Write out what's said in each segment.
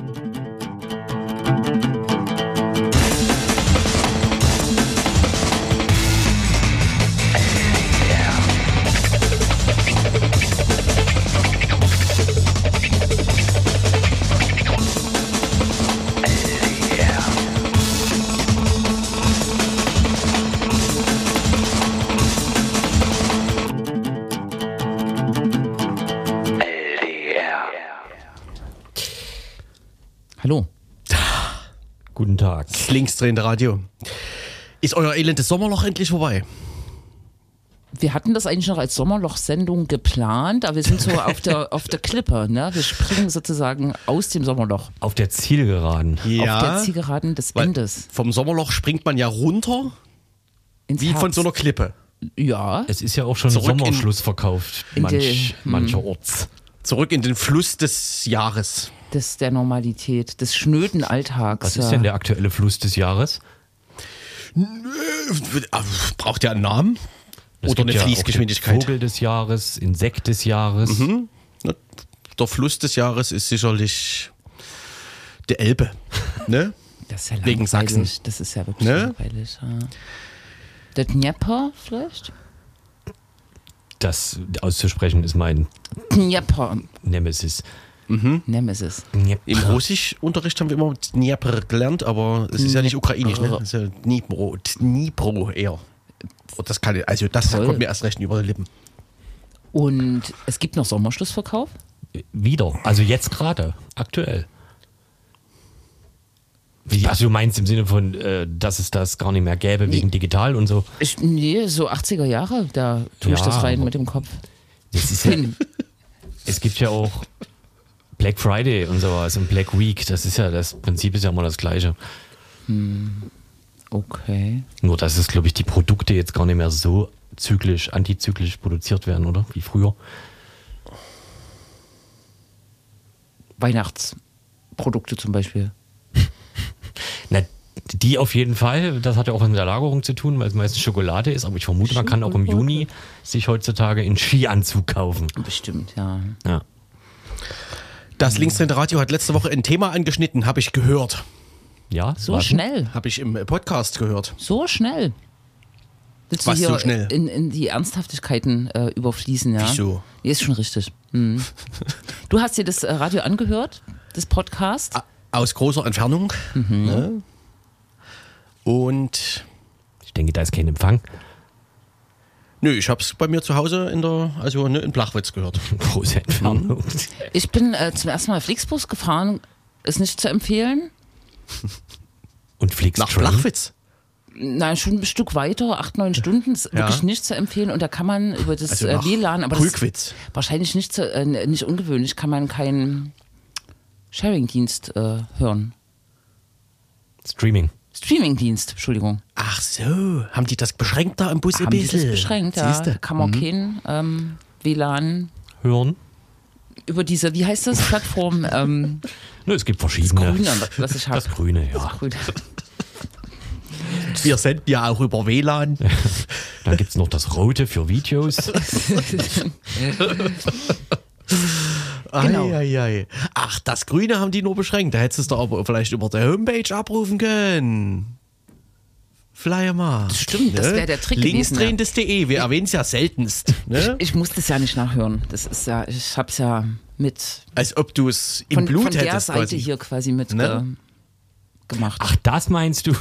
Hallo. Linksdrehende Radio. Ist euer elendes Sommerloch endlich vorbei? Wir hatten das eigentlich noch als Sommerloch-Sendung geplant, aber wir sind so auf der, auf der Klippe. Ne? Wir springen sozusagen aus dem Sommerloch. Auf der Zielgeraden. Auf der Zielgeraden des Endes. vom Sommerloch springt man ja runter, Ins wie von Herbst. so einer Klippe. Ja, Es ist ja auch schon Zurück in- Sommerschluss verkauft. In Manch, die- hm. mancherorts. Zurück in den Fluss des Jahres. Des der Normalität, des schnöden Alltags. Was ja. ist denn der aktuelle Fluss des Jahres? Braucht der einen Namen? Es Oder gibt eine ja Fließgeschwindigkeit? Vogel des Jahres, Insekt des Jahres. Mhm. Der Fluss des Jahres ist sicherlich der Elbe. Ne? Das ist ja Wegen. Sachsen. Das ist ja wirklich Ne? langweilig. Ja. Der Dnieper vielleicht? Das auszusprechen ist mein Dnieper. Nemesis. Nemesis. Im Russischunterricht haben wir immer Dnieper gelernt, aber es ist ja nicht ukrainisch, ne? Es ist ja Dnipro, Dnipro eher. Und das kann, also das Toll. kommt mir erst recht über die Lippen. Und es gibt noch Sommerschlussverkauf? Wieder. Also jetzt gerade. Aktuell. Wie, also du meinst im Sinne von, äh, dass es das gar nicht mehr gäbe wegen digital und so. Ich, nee, so 80er Jahre, da tue ich Ja, das rein aber- mit dem Kopf. Das ist ja, Hin. es gibt ja auch Black Friday und sowas und Black Week. Das ist ja, das Prinzip ist ja immer das gleiche. Okay. Nur, dass es, glaube ich, die Produkte jetzt gar nicht mehr so zyklisch, antizyklisch produziert werden, oder? Wie früher. Weihnachtsprodukte zum Beispiel. Na, die auf jeden Fall, das hat ja auch was mit der Lagerung zu tun, weil es meistens Schokolade ist, aber ich vermute, man kann auch im Juni sich heutzutage einen Skianzug kaufen. Bestimmt, ja. Ja. Das linksdrehende Radio hat letzte Woche ein Thema angeschnitten, habe ich gehört. Ja, So was denn? schnell. Habe ich im Podcast gehört. So schnell. Willst Was du hier so schnell? In, in die Ernsthaftigkeiten äh, überfließen, ja? Wieso? Nee, ist schon richtig. Mhm. Du hast dir das äh, Radio angehört, das Podcast? Aus großer Entfernung. Ne? Und Ich denke, da ist kein Empfang. Nö, ich habe es bei mir zu Hause in der, also ne, in Blachwitz gehört. Große Entfernung. Ich bin äh, zum ersten Mal Flixbus gefahren. Ist nicht zu empfehlen. Und Flix Nach Train. Blachwitz. Nein, schon ein Stück weiter, acht, neun Stunden. Ist Ja. wirklich nicht zu empfehlen. Und da kann man über das Also äh, WLAN, aber das Kulkwitz. wahrscheinlich nicht, zu, äh, nicht ungewöhnlich, kann man keinen Sharing-Dienst äh, hören. Streaming. Streaming-Dienst, Entschuldigung. Ach so, haben die das beschränkt da im Bus ein Haben die das bisschen? beschränkt, ja. Siehste? Kann man kein ähm, WLAN Hören. über diese, wie heißt das, Plattform? Ähm, Ne, es gibt das verschiedene. Grüne, was ich habe. Das Grüne, ja. Grüne. Wir senden ja auch über WLAN. Dann gibt es noch das Rote für Videos. Genau. Ei, ei, ei. Ach, das Grüne haben die nur beschränkt. Da hättest du es doch aber vielleicht über der Homepage abrufen können. Flyer mal. Ne? stimmt, das wär der Trick Linksdrehendes.de, wir erwähnen es ja seltenst. Ne? Ich muss das ja nicht nachhören. Das ist ja, ich hab's ja mit Als ob du es im von, Blut von der hättest Seite quasi. hier quasi mit Ne? äh, gemacht. Ach, das meinst du?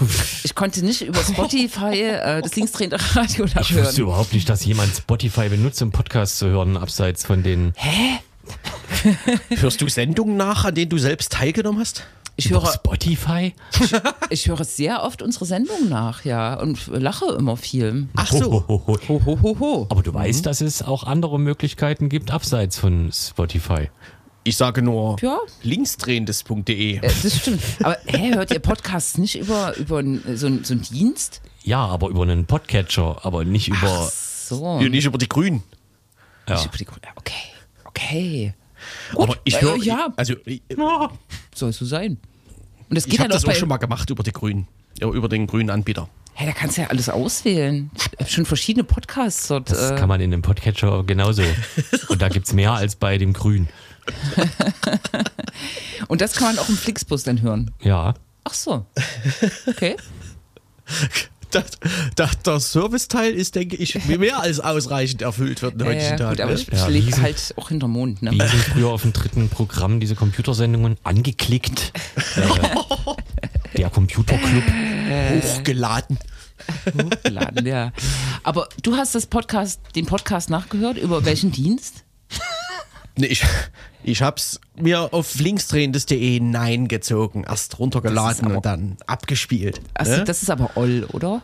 Ich konnte nicht über Spotify äh, das linksdrehende Radio Ich nachhören. wusste überhaupt nicht, dass jemand Spotify benutzt, um Podcasts zu hören, abseits von den Hörst du Sendungen nach, an denen du selbst teilgenommen hast? Ich höre, Spotify. ich höre sehr oft unsere Sendung nach, ja, und lache immer viel. Ach so. Ho, ho, ho. Aber du weißt, dass es auch andere Möglichkeiten gibt, abseits von Spotify. Ich sage nur Ja. linksdrehendes.de. Äh, Das stimmt. Aber hä, hört ihr Podcasts nicht über, über so, so einen Dienst? Ja, aber über einen Podcatcher, aber nicht über. So. Ja, nicht über die Grünen. Ja. Ich über die Grü- Okay. Okay. Aber ich äh, höre, ja. also ich, Soll so sein. Und das geht ich habe dann das auch schon mal gemacht über die Grünen, ja, über den grünen Anbieter. Hä, da kannst du ja alles auswählen. Ich habe schon verschiedene Podcasts dort. Das äh, kann man in dem Podcatcher genauso. Und da gibt es mehr als bei dem Grün. Und das kann man auch im Flixbus dann hören. Ja. Ach so. Okay. Das, das, der Serviceteil ist, denke ich, mehr als ausreichend erfüllt wird in heutigen gut, aber Tagen. ich, Ne? ich Ja, lege Wiesen- halt auch hinterm Mond. Ne? Wie sind früher auf dem dritten Programm diese Computersendungen angeklickt? Äh, der Computerclub. Hochgeladen. Hochgeladen, ja. Aber du hast das Podcast, den Podcast nachgehört. Über welchen Dienst? Ich, ich hab's mir auf linksdrehendes.de Nein gezogen, erst runtergeladen aber- und dann abgespielt. Also, ne? das ist aber Oll, oder?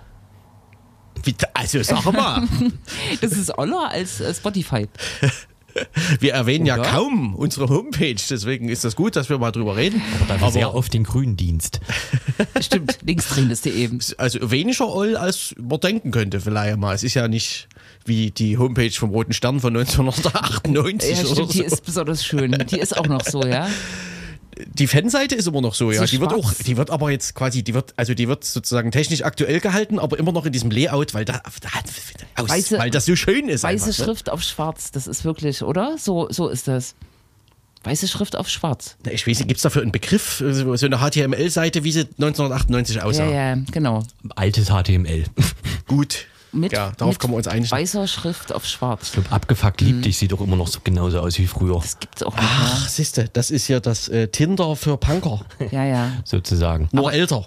Wie- also sag mal, Das ist Oller als äh, Spotify. wir erwähnen ja Oder? kaum unsere Homepage, deswegen ist das gut, dass wir mal drüber reden. Aber sehr auf den grünen Dienst. Stimmt, linksdrehendes.de. Also weniger Oll, als man denken könnte vielleicht mal. Es ist ja nicht wie die Homepage vom Roten Stern von 1998 Ja, oder stimmt, so. die ist besonders schön. Die ist auch noch so, ja. Die Fanseite ist immer noch so, ja. So die wird auch, die wird aber jetzt quasi, die wird, also die wird sozusagen technisch aktuell gehalten, aber immer noch in diesem Layout, weil da, da aus, Weiße- weil das so schön ist. Weiße einfach, ne? Schrift auf schwarz, das ist wirklich, oder? So, so ist das. Weiße Schrift auf schwarz. Na, Ich weiß nicht, gibt es dafür einen Begriff, so so eine HTML-Seite, wie sie 1998 aussah? Ja, ja, genau. Altes HTML. Gut. Mit, ja, darauf mit können wir uns einigen. Weißer Schrift auf schwarz. Ich glaube, abgefuckt lieb dich sieht doch immer noch so genauso aus wie früher, Das gibt's auch nicht Ach, siehste, das ist ja das äh, Tinder für Punker. Ja, ja. sozusagen. Nur älter.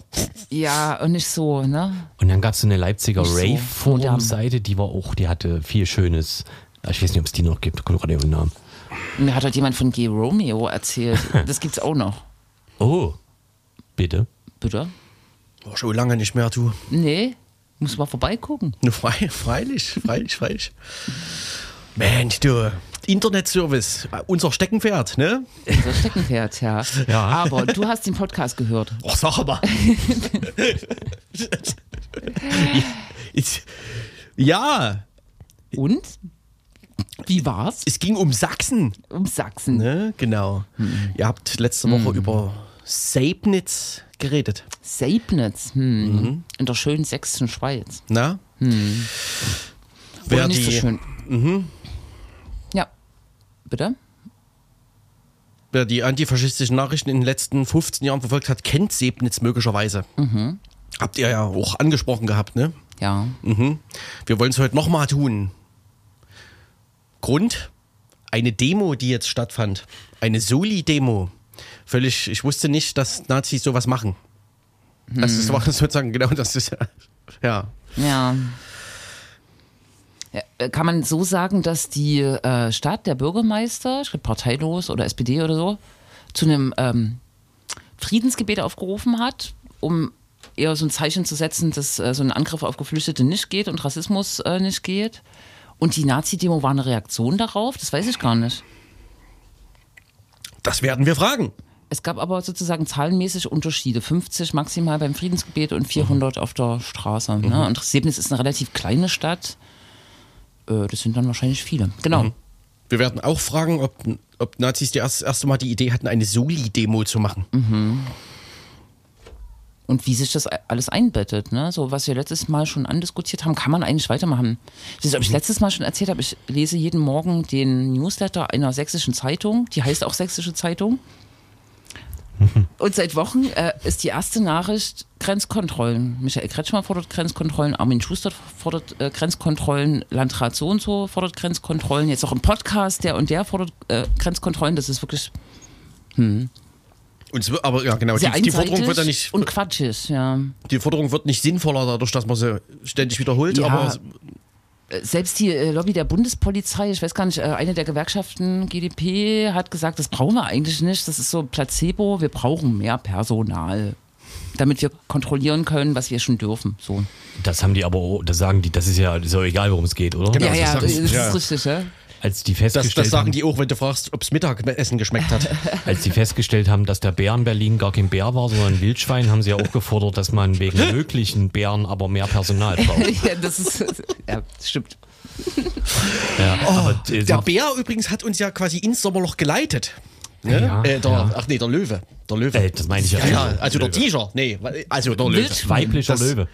Ja, und nicht so, ne? Und dann gab es so eine Leipziger Nicht so Rave-Forum-Seite, die war auch, die hatte viel Schönes. Ich weiß nicht, ob es die noch gibt, gerade den Namen. Mir hat halt jemand von Gay Romeo erzählt. Das gibt's auch noch. Oh, bitte. Bitte? War schon lange nicht mehr, du. Nee, muss mal vorbeigucken. Frei, freilich, freilich, freilich. Mensch, du. Internetservice, unser Steckenpferd, ne? Unser Steckenpferd, ja. Ja. Aber du hast den Podcast gehört. Och, sag mal. Ja, Und? Wie war's? es ging um Sachsen. Um Sachsen. Ne? Genau. Ihr habt letzte Woche über Seibnitz geredet. Seibnitz, hm. in der schönen sächsischen Schweiz. Na? Oder Wer nicht die, so schön. Ja. Bitte? wer die antifaschistischen Nachrichten in den letzten 15 Jahren verfolgt hat, kennt Sebnitz möglicherweise. Habt ihr ja auch angesprochen gehabt, ne? Ja. Mhm. Wir wollen es heute nochmal tun. Grund? Eine Demo, die jetzt stattfand. Eine Soli-Demo. Völlig, ich wusste nicht, dass Nazis sowas machen. Das ist war sozusagen genau das ist ja. Ja. Ja, äh, Kann man so sagen, dass die äh, Stadt, der Bürgermeister, ich glaube parteilos oder SPD oder so, zu einem ähm, Friedensgebet aufgerufen hat, um eher so ein Zeichen zu setzen, dass äh, so ein Angriff auf Geflüchtete nicht geht und Rassismus äh, nicht geht. Und die Nazi-Demo war eine Reaktion darauf? Das weiß ich gar nicht. Das werden wir fragen. Es gab aber sozusagen zahlenmäßig Unterschiede. 50 maximal beim Friedensgebet und 400 auf der Straße. Ne? Und Sebnitz ist eine relativ kleine Stadt. Äh, Das sind dann wahrscheinlich viele. Genau. Wir werden auch fragen, ob, ob Nazis die erst, erste Mal die Idee hatten, eine Soli-Demo zu machen. Und wie sich das alles einbettet. Ne? So, was wir letztes Mal schon andiskutiert haben, kann man eigentlich weitermachen. Ich weiß nicht, ob ich letztes Mal schon erzählt habe, ich lese jeden Morgen den Newsletter einer sächsischen Zeitung. Die heißt auch Sächsische Zeitung. Und seit Wochen äh, ist die erste Nachricht Grenzkontrollen. Michael Kretschmer fordert Grenzkontrollen, Armin Schuster fordert äh, Grenzkontrollen, Landrat so und so fordert Grenzkontrollen. Jetzt auch im Podcast, der und der fordert äh, Grenzkontrollen. Das ist wirklich Und es wird, aber ja, genau, die, die Forderung wird ja nicht, und quatschig, ja. die Forderung wird nicht sinnvoller dadurch, dass man sie ständig wiederholt, Ja, aber selbst die äh, Lobby der Bundespolizei, ich weiß gar nicht, äh, eine der Gewerkschaften GdP hat gesagt, das brauchen wir eigentlich nicht, das ist so Placebo, wir brauchen mehr Personal, damit wir kontrollieren können, was wir schon dürfen. So. Das haben die aber, das sagen die, das ist ja, das ist ja egal, worum es geht, oder? Genau. ja, das ja, das sie, ist ja. richtig, ja? Als die das, festgestellt das sagen haben, die auch, wenn du fragst, ob es Mittagessen geschmeckt hat. als die festgestellt haben, dass der Bär in Berlin gar kein Bär war, sondern ein Wildschwein, haben sie ja auch gefordert, dass man wegen möglichen Bären aber mehr Personal braucht. ja, das ist, ja, stimmt. Ja, aber, äh, Der Bär übrigens hat uns ja quasi ins Sommerloch geleitet. Ne? Ja, äh, der, ja. Ach nee, der Löwe. Der Löwe. Äh, das meine ich ja. ja, also der. Tiger. Nee, also der Löwe. Wildschwein. Weiblicher Das- Löwe.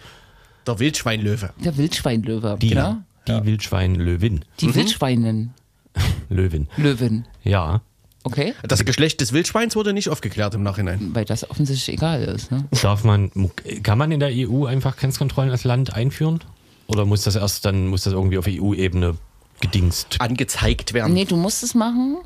Der Wildschweinlöwe. Der Wildschweinlöwe. Die, genau. Die Wildschwein-Löwin. Die Wildschweinen. Löwin. Löwen. Ja. Okay. Das Geschlecht des Wildschweins wurde nicht aufgeklärt im Nachhinein. Weil das offensichtlich egal ist. Ne? Darf man, kann man in der EU einfach Grenzkontrollen als Land einführen? Oder muss das erst dann, muss das irgendwie auf EU-Ebene gedingst? Angezeigt werden. Nee, du musst es machen.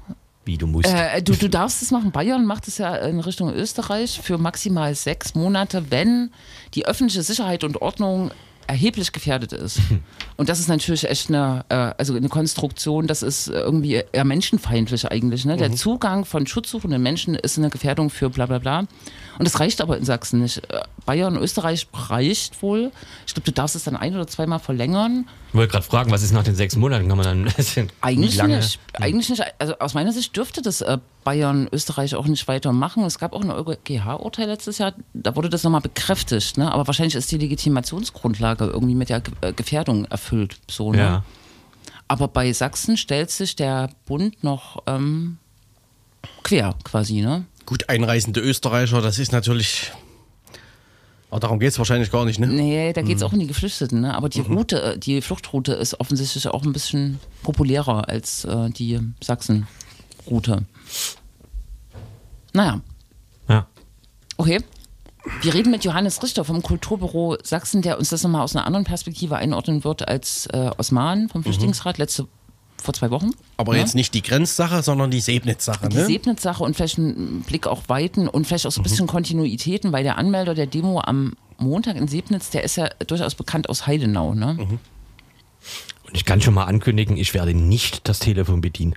Wie du musst. Äh, du, du darfst es machen. Bayern macht es ja in Richtung Österreich für maximal sechs Monate, wenn die öffentliche Sicherheit und Ordnung erheblich gefährdet ist. Und das ist natürlich echt eine, äh, also eine Konstruktion, das ist irgendwie eher menschenfeindlich eigentlich. Ne? Der Zugang von schutzsuchenden Menschen ist eine Gefährdung für bla bla bla. Und das reicht aber in Sachsen nicht. Äh, Bayern, Österreich reicht wohl. Ich glaube, du darfst es dann ein oder zweimal verlängern. Ich wollte gerade fragen, was ist nach den sechs Monaten? Kann man dann Eigentlich lange? nicht. Eigentlich nicht. Also aus meiner Sicht dürfte das äh, Bayern, Österreich auch nicht weitermachen. Es gab auch ein EuGH-Urteil letztes Jahr, da wurde das nochmal bekräftigt. Ne? Aber wahrscheinlich ist die Legitimationsgrundlage irgendwie mit der äh, Gefährdung erfüllt. So, ne? Ja. Aber bei Sachsen stellt sich der Bund noch ähm, quer quasi. Ne? Gut, einreisende Österreicher, das ist natürlich. Aber darum geht es wahrscheinlich gar nicht, ne? Nee, da geht es auch um die Geflüchteten. Ne? Aber die Route, äh, die Fluchtroute ist offensichtlich auch ein bisschen populärer als äh, die Sachsen-Route. Naja, Ja. Okay. Wir reden mit Johannes Richter vom Kulturbüro Sachsen, der uns das nochmal aus einer anderen Perspektive einordnen wird als äh, Osman vom Flüchtlingsrat letzte vor zwei Wochen. Aber Ja? jetzt nicht die Grenzsache, sondern die Sebnitz-Sache, Die ne? Sebnitz-Sache und vielleicht einen Blick auf Weiten und vielleicht auch so ein bisschen Kontinuitäten, weil der Anmelder der Demo am Montag in Sebnitz, der ist ja durchaus bekannt aus Heidenau. Ne? Und ich kann schon mal ankündigen, ich werde nicht das Telefon bedienen.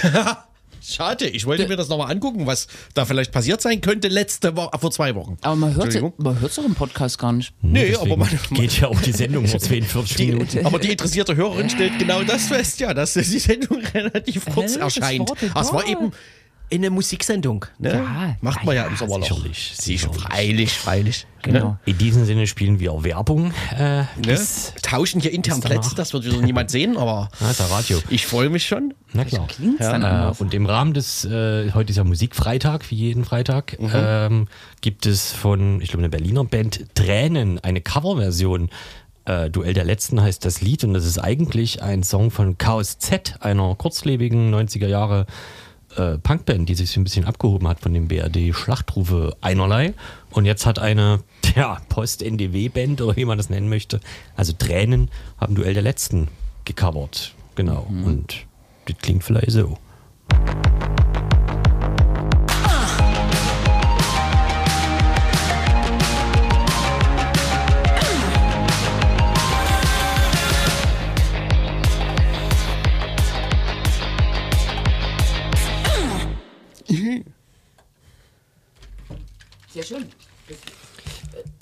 Schade, ich wollte mir das nochmal angucken, was da vielleicht passiert sein könnte letzte Woche, vor zwei Wochen. Aber man hört man hört's doch im Podcast gar nicht. Nee, Deswegen aber man, geht ja auch die Sendung nur 42 Minuten. aber die interessierte Hörerin stellt genau das fest, ja, dass die Sendung relativ kurz Hä, das erscheint. Das war eben eine Musiksendung, ne? Ja, Macht man ja, im ja, Sommer noch. sicherlich, Sicher, sicherlich. freilich, freilich. Genau. In diesem Sinne spielen wir Werbung. Äh, Ne? bis, Tauschen hier intern. Plätze, das wird wieder niemand sehen, aber ah, ist ja Radio. ich freue mich schon. Na klar. Dann Äh, und im Rahmen des, äh, heute ist ja Musikfreitag, wie jeden Freitag, ähm, gibt es von, ich glaube, einer Berliner Band Tränen eine Coverversion. Äh, Duell der Letzten heißt das Lied und das ist eigentlich ein Song von Chaos Z, einer kurzlebigen 90er Jahre äh, Punkband, die sich so ein bisschen abgehoben hat von dem BRD Schlachtrufe einerlei. Und jetzt hat eine ja, Post-NDW-Band oder wie man das nennen möchte, also Tränen, haben Duell der Letzten gecovert. Genau. Und das klingt vielleicht so. Sehr schön.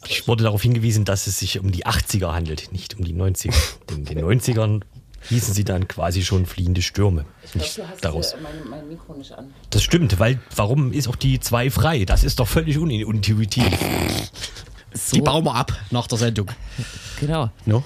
Ich wurde darauf hingewiesen, dass es sich um die 80er handelt, nicht um die 90er. In den 90ern hießen sie dann quasi schon fliehende Stürme. Nicht daraus. mein, mein Mikro nicht an. Das stimmt, weil warum ist auch die 2 frei? Das ist doch völlig unintuitiv. Die bauen wir ab nach der Sendung. Genau. No?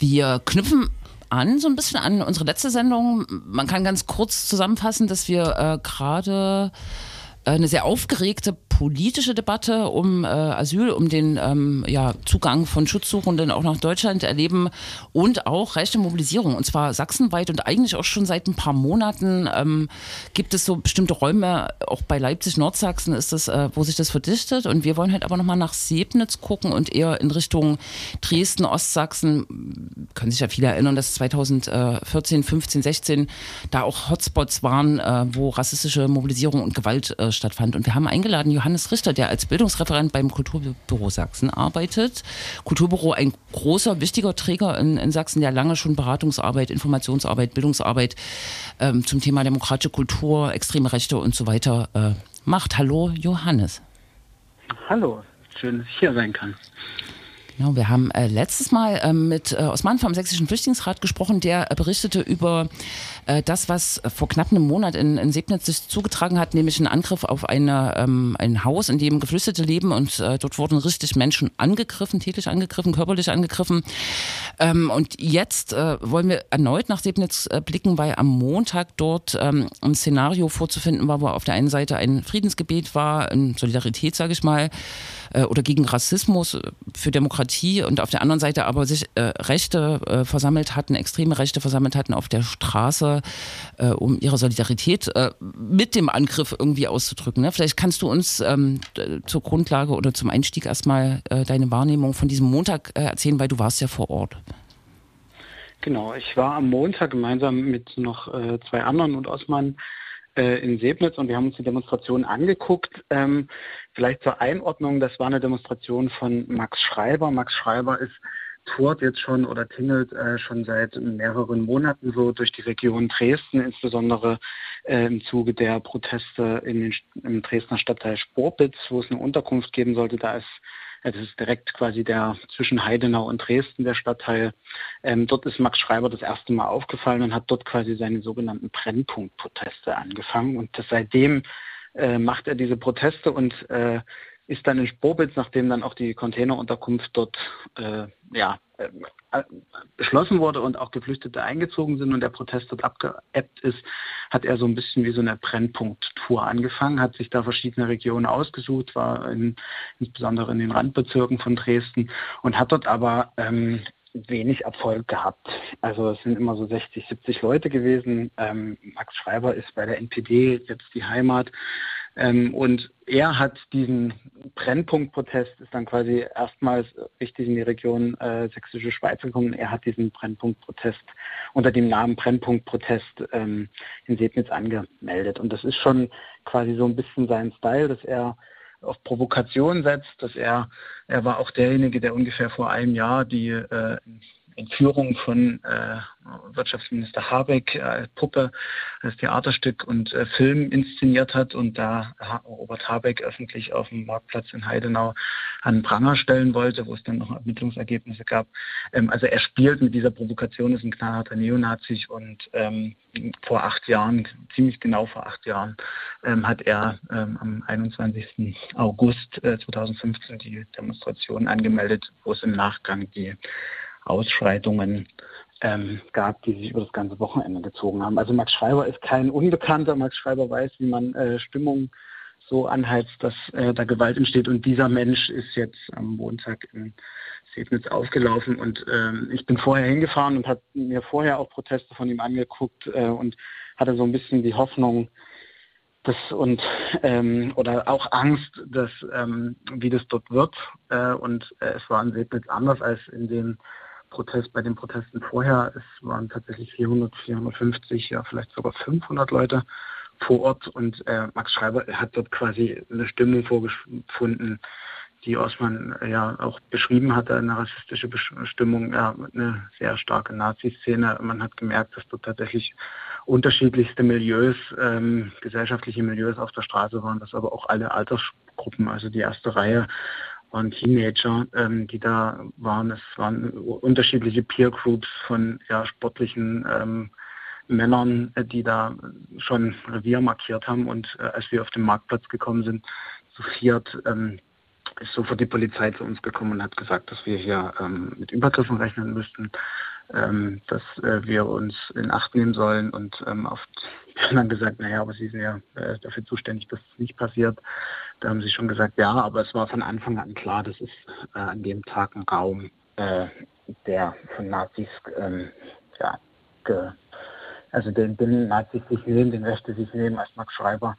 Wir knüpfen an, so ein bisschen an unsere letzte Sendung. Man kann ganz kurz zusammenfassen, dass wir äh, gerade äh, eine sehr aufgeregte politische Debatte um äh, Asyl, um den ähm, ja, Zugang von Schutzsuchenden auch nach Deutschland erleben und auch rechte Mobilisierung. Und zwar sachsenweit und eigentlich auch schon seit ein paar Monaten ähm, gibt es so bestimmte Räume, auch bei Leipzig, Nordsachsen ist das, äh, wo sich das verdichtet. Und wir wollen halt aber nochmal nach Sebnitz gucken und eher in Richtung Dresden, Ostsachsen. Können sich ja viele erinnern, dass 2014, 15, 16 da auch Hotspots waren, äh, wo rassistische Mobilisierung und Gewalt äh, stattfand. Und wir haben eingeladen Johannes Richter, der als Bildungsreferent beim Kulturbüro Sachsen arbeitet. Kulturbüro ein großer, wichtiger Träger in, in Sachsen, der lange schon Beratungsarbeit, Informationsarbeit, Bildungsarbeit ähm, zum Thema demokratische Kultur, extreme Rechte und so weiter äh, macht. Hallo Johannes. Hallo, schön, dass ich hier sein kann. Genau, wir haben äh, letztes Mal äh, mit äh, Osman vom Sächsischen Flüchtlingsrat gesprochen, der äh, berichtete über äh, das, was äh, vor knapp einem Monat in, in Sebnitz sich zugetragen hat, nämlich einen Angriff auf eine, ähm, ein Haus, in dem Geflüchtete leben und dort wurden richtig Menschen angegriffen, tätlich angegriffen, körperlich angegriffen. Ähm, und jetzt wollen wir erneut nach Sebnitz blicken, weil am Montag dort ähm, ein Szenario vorzufinden war, wo auf der einen Seite ein Friedensgebet war, in Solidarität, sage ich mal, äh, oder gegen Rassismus, äh, für Demokratie und auf der anderen Seite aber sich äh, Rechte äh, versammelt hatten, extreme Rechte versammelt hatten auf der Straße, äh, um ihre Solidarität mit dem Angriff irgendwie auszudrücken. Ne? Vielleicht kannst du uns ähm, zur Grundlage oder zum Einstieg erstmal deine Wahrnehmung von diesem Montag erzählen, weil du warst ja vor Ort. Genau, ich war am Montag gemeinsam mit noch zwei anderen und Osman äh, in Sebnitz und wir haben uns die Demonstration angeguckt. Ähm, vielleicht zur Einordnung, das war eine Demonstration von Max Schreiber. Max Schreiber ist tourt jetzt schon oder tingelt äh, schon seit mehreren Monaten so durch die Region Dresden, insbesondere äh, im Zuge der Proteste in den, im Dresdner Stadtteil Sporbitz, wo es eine Unterkunft geben sollte. Da ist das ist direkt quasi der zwischen Heidenau und Dresden, der Stadtteil. Ähm, dort ist Max Schreiber das erste Mal aufgefallen und hat dort quasi seine sogenannten Brennpunktproteste angefangen. Und das, seitdem äh, macht er diese Proteste und äh, ist dann in Spobitz, nachdem dann auch die Containerunterkunft dort äh, ja, beschlossen wurde und auch Geflüchtete eingezogen sind und der Protest dort abgeebbt ist, hat er so ein bisschen wie so eine Brennpunkttour angefangen, hat sich da verschiedene Regionen ausgesucht, war in, insbesondere in den Randbezirken von Dresden und hat dort aber ähm, wenig Erfolg gehabt. Also es sind immer so 60, 70 Leute gewesen. Ähm, Max Schreiber ist bei der NPD jetzt die Heimat. Ähm, und er hat diesen Brennpunktprotest, ist dann quasi erstmals richtig in die Region äh, Sächsische Schweiz gekommen. Er hat diesen Brennpunktprotest unter dem Namen Brennpunktprotest ähm, in Sebnitz angemeldet. Und das ist schon quasi so ein bisschen sein Style, dass er auf Provokation setzt, dass er, er war auch derjenige, der ungefähr vor einem Jahr die äh, Entführung von äh, Wirtschaftsminister Habeck als Puppe, als Theaterstück und äh, Film inszeniert hat und da Robert Habeck öffentlich auf dem Marktplatz in Heidenau an Pranger stellen wollte, wo es dann noch Ermittlungsergebnisse gab. Ähm, also er spielt mit dieser Provokation, ist ein knallharter Neonazi und ähm, vor acht Jahren, ziemlich genau vor acht Jahren, ähm, hat er ähm, am 21. August äh, 2015 die Demonstration angemeldet, wo es im Nachgang die Ausschreitungen ähm, gab, die sich über das ganze Wochenende gezogen haben. Also Max Schreiber ist kein Unbekannter. Max Schreiber weiß, wie man äh, Stimmung so anheizt, dass äh, da Gewalt entsteht. Und dieser Mensch ist jetzt am Montag in Sebnitz aufgelaufen. Und ähm, ich bin vorher hingefahren und habe mir vorher auch Proteste von ihm angeguckt äh, und hatte so ein bisschen die Hoffnung, das und ähm, oder auch Angst, dass ähm, wie das dort wird. Äh, und äh, es war in Sebnitz anders als in den Protest, bei den Protesten vorher, es waren tatsächlich 400, 450, ja vielleicht sogar 500 Leute vor Ort und äh, Max Schreiber hat dort quasi eine Stimmung vorgefunden, die Osman äh, ja auch beschrieben hatte, eine rassistische Stimmung, ja, eine sehr starke Nazi-Szene. Man hat gemerkt, dass dort tatsächlich unterschiedlichste Milieus, ähm, gesellschaftliche Milieus auf der Straße waren, dass aber auch alle Altersgruppen, also die erste Reihe waren Teenager, ähm, die da waren. Es waren unterschiedliche Peer Groups von ja, sportlichen ähm, Männern, äh, die da schon Revier markiert haben. Und äh, als wir auf den Marktplatz gekommen sind, zu viert, ähm, ist sofort die Polizei zu uns gekommen und hat gesagt, dass wir hier ähm, mit Übergriffen rechnen müssten, ähm, dass äh, wir uns in Acht nehmen sollen. Und ähm, wir haben dann gesagt, naja, aber Sie sind ja äh, dafür zuständig, dass es nicht passiert. Da haben sie schon gesagt, ja, aber es war von Anfang an klar, das ist äh, an dem Tag ein Raum, äh, der von Nazis, ähm, ja, ge, also den, den Nazis sich nehmen, den Rechte sich nehmen, als Max Schreiber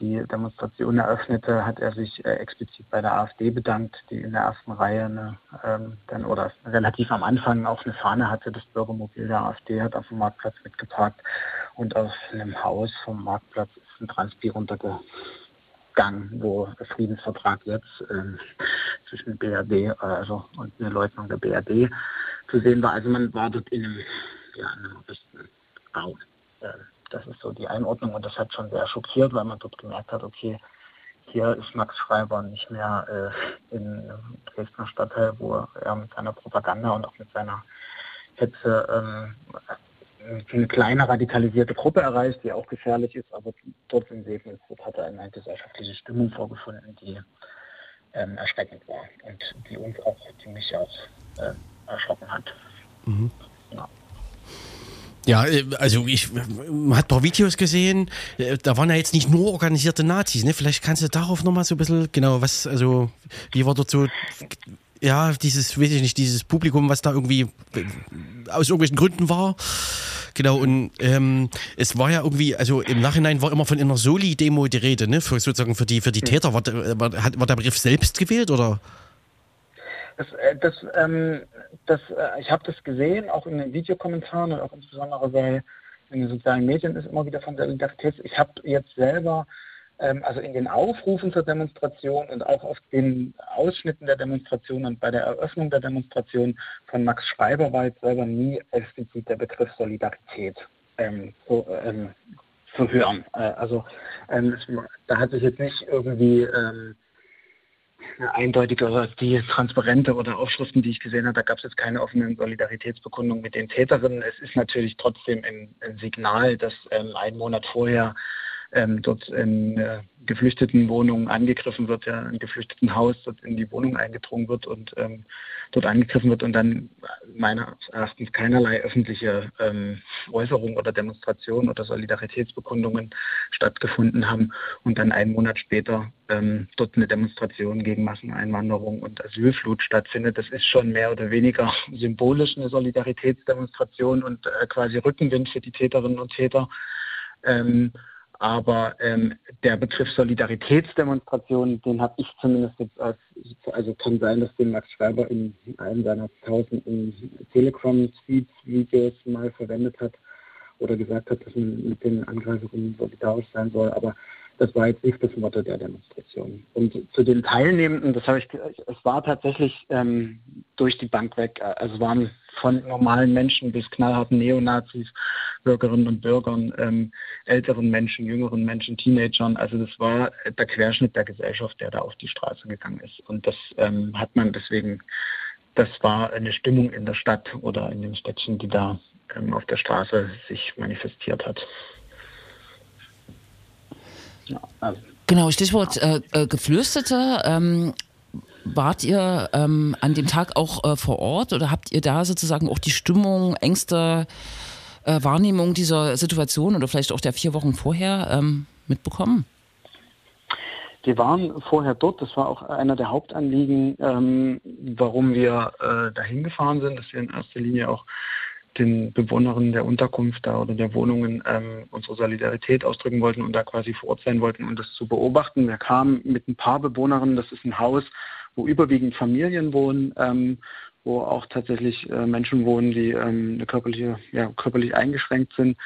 die Demonstration eröffnete, hat er sich äh, explizit bei der AfD bedankt, die in der ersten Reihe eine, ähm, dann oder relativ am Anfang auch eine Fahne hatte. Das Bürgermobil der AfD hat auf dem Marktplatz mitgeparkt und aus einem Haus vom Marktplatz ist ein Transpi runterge Gang, wo der Friedensvertrag jetzt äh, zwischen BRD äh, also, und einer Leutnung der BRD zu sehen war. Also man war dort in einem, ja, einem besten Raum. Äh, das ist so die Einordnung und das hat schon sehr schockiert, weil man dort gemerkt hat, okay, hier ist Max Schreiber nicht mehr äh, in Dresdner Stadtteil, wo er mit seiner Propaganda und auch mit seiner Hetze ähm, eine kleine radikalisierte Gruppe erreicht, die auch gefährlich ist, aber dort in Sebnitz hat er eine gesellschaftliche Stimmung vorgefunden, die ähm, erschreckend war und die uns auch, ziemlich auch äh, erschrocken hat. Mhm. Ja. Ja, äh, also ich man hat ein paar Videos gesehen, äh, da waren ja jetzt nicht nur organisierte Nazis, ne? Vielleicht kannst du darauf nochmal so ein bisschen, genau, was, also wie war dort so, ja, dieses, weiß ich nicht, dieses Publikum, was da irgendwie äh, aus irgendwelchen Gründen war. Genau, und ähm, es war ja irgendwie, also im Nachhinein war immer von einer Soli-Demo die Rede, ne? Für, sozusagen für die, für die Täter. War, war, war der Begriff selbst gewählt oder? Das, das, ähm, das, äh, ich habe das gesehen, auch in den Videokommentaren und auch insbesondere bei in den sozialen Medien ist immer wieder von Solidarität. Ich habe jetzt selber, also in den Aufrufen zur Demonstration und auch auf den Ausschnitten der Demonstration und bei der Eröffnung der Demonstration von Max Schreiber war jetzt selber nie explizit der Begriff Solidarität ähm, so, ähm, zu hören. Äh, also ähm, da hat sich jetzt nicht irgendwie ähm, eindeutige oder die Transparente oder Aufschriften, die ich gesehen habe, da gab es jetzt keine offenen Solidaritätsbekundungen mit den Täterinnen. Es ist natürlich trotzdem ein, ein Signal, dass ähm, einen Monat vorher ähm, dort in äh, geflüchteten Wohnungen angegriffen wird, ja, in geflüchteten Haus dort in die Wohnung eingedrungen wird und ähm, dort angegriffen wird und dann meines Erachtens keinerlei öffentliche ähm, Äußerungen oder Demonstrationen oder Solidaritätsbekundungen stattgefunden haben und dann einen Monat später ähm, dort eine Demonstration gegen Masseneinwanderung und Asylflut stattfindet. Das ist schon mehr oder weniger symbolisch eine Solidaritätsdemonstration und äh, quasi Rückenwind für die Täterinnen und Täter. Ähm, aber ähm, der Begriff Solidaritätsdemonstration, den habe ich zumindest jetzt als, also kann sein, dass den Max Schreiber in einem seiner tausenden Telegram-Tweets, Videos mal verwendet hat oder gesagt hat, dass man mit den Angreifern solidarisch sein soll. Aber das war jetzt nicht das Motto der Demonstration. Und zu den Teilnehmenden, das habe ich, es war tatsächlich ähm, durch die Bank weg. Also waren von normalen Menschen bis knallharten Neonazis, Bürgerinnen und Bürgern, ähm, älteren Menschen, jüngeren Menschen, Teenagern. Also das war der Querschnitt der Gesellschaft, der da auf die Straße gegangen ist. Und das ähm, hat man deswegen, das war eine Stimmung in der Stadt oder in den Städtchen, die da ähm, auf der Straße sich manifestiert hat. Genau, Stichwort äh, äh, Geflüstete. Ähm, wart ihr ähm, an dem Tag auch äh, vor Ort oder habt ihr da sozusagen auch die Stimmung, Ängste, äh, Wahrnehmung dieser Situation oder vielleicht auch der vier Wochen vorher ähm, mitbekommen? Wir waren vorher dort. Das war auch einer der Hauptanliegen, ähm, warum wir äh, dahin gefahren sind, dass wir in erster Linie auch den Bewohnerinnen der Unterkunft da oder der Wohnungen ähm, unsere Solidarität ausdrücken wollten und da quasi vor Ort sein wollten und das zu beobachten. Wir kamen mit ein paar Bewohnerinnen, das ist ein Haus, wo überwiegend Familien wohnen, ähm, wo auch tatsächlich äh, Menschen wohnen, die ähm, körperliche, ja, körperlich eingeschränkt sind.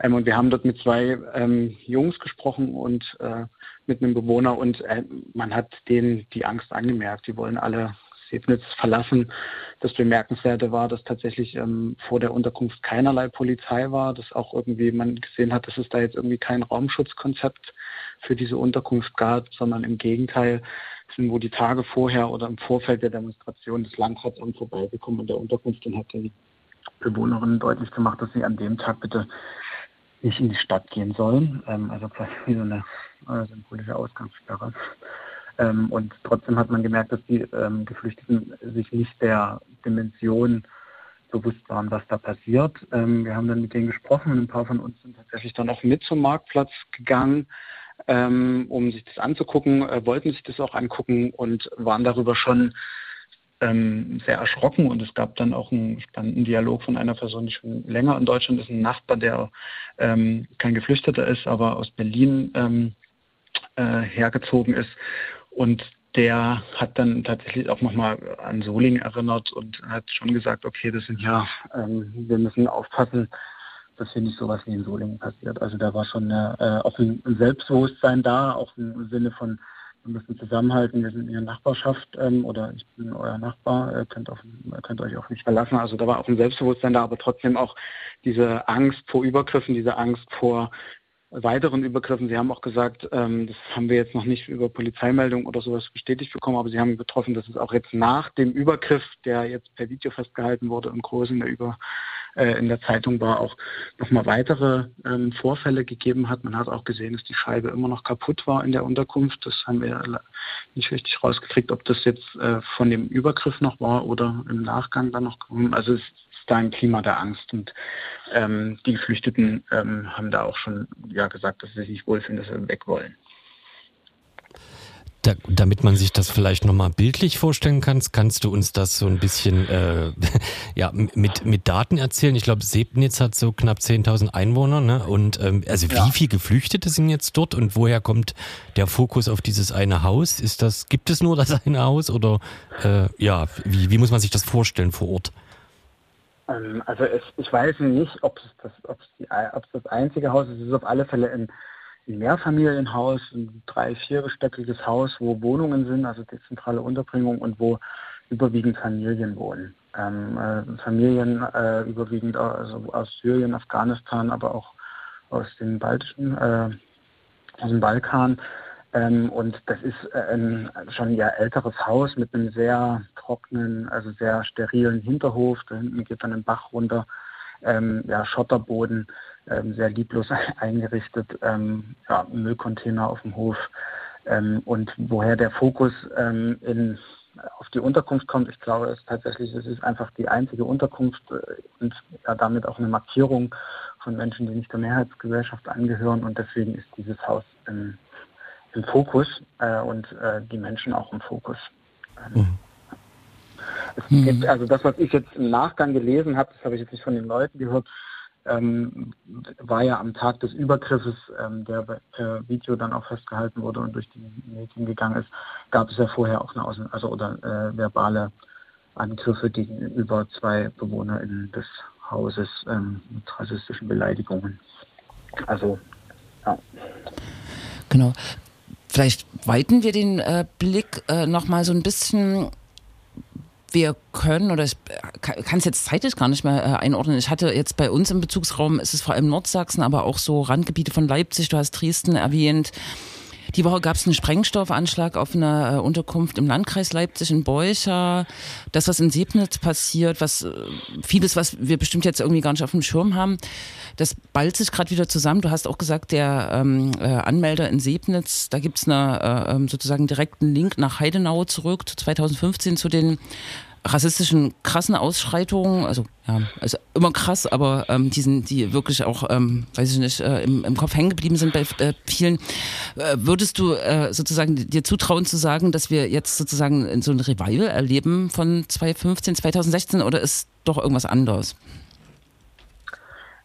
Ähm, und wir haben dort mit zwei ähm, Jungs gesprochen und äh, mit einem Bewohner und äh, man hat denen die Angst angemerkt. Die wollen alle Sebnitz verlassen. Das Bemerkenswerte war, dass tatsächlich ähm, vor der Unterkunft keinerlei Polizei war, dass auch irgendwie man gesehen hat, dass es da jetzt irgendwie kein Raumschutzkonzept für diese Unterkunft gab, sondern im Gegenteil sind wo die Tage vorher oder im Vorfeld der Demonstration des Landratsamt vorbeigekommen in der Unterkunft und hat den Bewohnerinnen deutlich gemacht, dass sie an dem Tag bitte nicht in die Stadt gehen sollen. Ähm, also quasi so eine äh, symbolische Ausgangssperre. Ähm, und trotzdem hat man gemerkt, dass die ähm, Geflüchteten sich nicht der Dimension bewusst waren, was da passiert. Ähm, wir haben dann mit denen gesprochen und ein paar von uns sind tatsächlich dann auch mit zum Marktplatz gegangen, ähm, um sich das anzugucken, äh, wollten sich das auch angucken und waren darüber schon ähm, sehr erschrocken und es gab dann auch einen spannenden Dialog von einer Person, die schon länger in Deutschland ist, ein Nachbar, der ähm, kein Geflüchteter ist, aber aus Berlin äh, hergezogen ist und der hat dann tatsächlich auch nochmal an Soling erinnert und hat schon gesagt, okay, das sind ja, ähm, wir müssen aufpassen, dass hier nicht sowas wie in Solingen passiert. Also da war schon eine, äh, auch ein Selbstbewusstsein da, auch im Sinne von, wir müssen zusammenhalten, wir sind in Ihrer Nachbarschaft ähm, oder ich bin euer Nachbar, äh, könnt, auf, könnt euch auch nicht verlassen. Also da war auch ein Selbstbewusstsein da, aber trotzdem auch diese Angst vor Übergriffen, diese Angst vor weiteren Übergriffen. Sie haben auch gesagt, ähm, das haben wir jetzt noch nicht über Polizeimeldung oder sowas bestätigt bekommen, aber Sie haben getroffen, dass es auch jetzt nach dem Übergriff, der jetzt per Video festgehalten wurde im Großen, der über äh, in der Zeitung war, auch nochmal weitere ähm, Vorfälle gegeben hat. Man hat auch gesehen, dass die Scheibe immer noch kaputt war in der Unterkunft. Das haben wir nicht richtig rausgekriegt, ob das jetzt äh, von dem Übergriff noch war oder im Nachgang dann noch gekommen. Also es ist da ein Klima der Angst und ähm, die Geflüchteten ähm, haben da auch schon ja gesagt, dass sie sich wohlfühlen, dass sie weg wollen. Da, damit man sich das vielleicht nochmal bildlich vorstellen kann, kannst du uns das so ein bisschen äh, ja, mit, mit Daten erzählen? Ich glaube, Sebnitz hat so knapp 10.000 Einwohner. Ne? Und ähm, also ja. wie viele Geflüchtete sind jetzt dort und woher kommt der Fokus auf dieses eine Haus? Ist das, gibt es nur das eine Haus oder äh, ja, wie, wie muss man sich das vorstellen vor Ort? Ähm, also es, ich weiß nicht, ob es, das, ob, es die, ob es das einzige Haus ist. Es ist auf alle Fälle ein ein Mehrfamilienhaus, ein drei-, viergestöckiges Haus, wo Wohnungen sind, also dezentrale Unterbringung und wo überwiegend Familien wohnen. Ähm, äh, Familien äh, überwiegend also aus Syrien, Afghanistan, aber auch aus den baltischen, äh, aus dem Balkan. Ähm, und das ist äh, ein schon ja älteres Haus mit einem sehr trockenen, also sehr sterilen Hinterhof. Da hinten geht dann ein Bach runter, ähm, ja, Schotterboden ähm, sehr lieblos eingerichtet, ähm, ja, Müllcontainer auf dem Hof. Ähm, und woher der Fokus ähm, in, auf die Unterkunft kommt, ich glaube, ist tatsächlich, es ist einfach die einzige Unterkunft äh, und ja, damit auch eine Markierung von Menschen, die nicht der Mehrheitsgesellschaft angehören. Und deswegen ist dieses Haus im, im Fokus äh, und äh, die Menschen auch im Fokus. Ähm, mhm. Gibt, also das, was ich jetzt im Nachgang gelesen habe, das habe ich jetzt nicht von den Leuten gehört, ähm, war ja am Tag des Übergriffes, ähm, der per Video dann auch festgehalten wurde und durch die Medien gegangen ist, gab es ja vorher auch eine Außen also oder äh, verbale Angriffe gegenüber zwei BewohnerInnen des Hauses ähm, mit rassistischen Beleidigungen. Also, ja. Genau. Vielleicht weiten wir den äh, Blick äh, nochmal so ein bisschen wir können, oder ich kann es jetzt zeitlich gar nicht mehr äh, einordnen. Ich hatte jetzt bei uns im Bezugsraum, ist es vor allem Nordsachsen, aber auch so Randgebiete von Leipzig, du hast Dresden erwähnt. Die Woche gab es einen Sprengstoffanschlag auf einer äh, Unterkunft im Landkreis Leipzig in Beucher. Das, was in Sebnitz passiert, was äh, vieles, was wir bestimmt jetzt irgendwie gar nicht auf dem Schirm haben, das ballt sich gerade wieder zusammen. Du hast auch gesagt, der ähm, äh, Anmelder in Sebnitz, da gibt es eine äh, ähm, sozusagen direkten Link nach Heidenau zurück, 2015 zu den rassistischen krassen Ausschreitungen, also ja, also immer krass, aber ähm, die sind, die wirklich auch, ähm, weiß ich nicht, äh, im, im Kopf hängen geblieben sind bei äh, vielen. Äh, würdest du äh, sozusagen dir zutrauen zu sagen, dass wir jetzt sozusagen so ein Revival erleben von 2015, 2016 oder ist doch irgendwas anderes?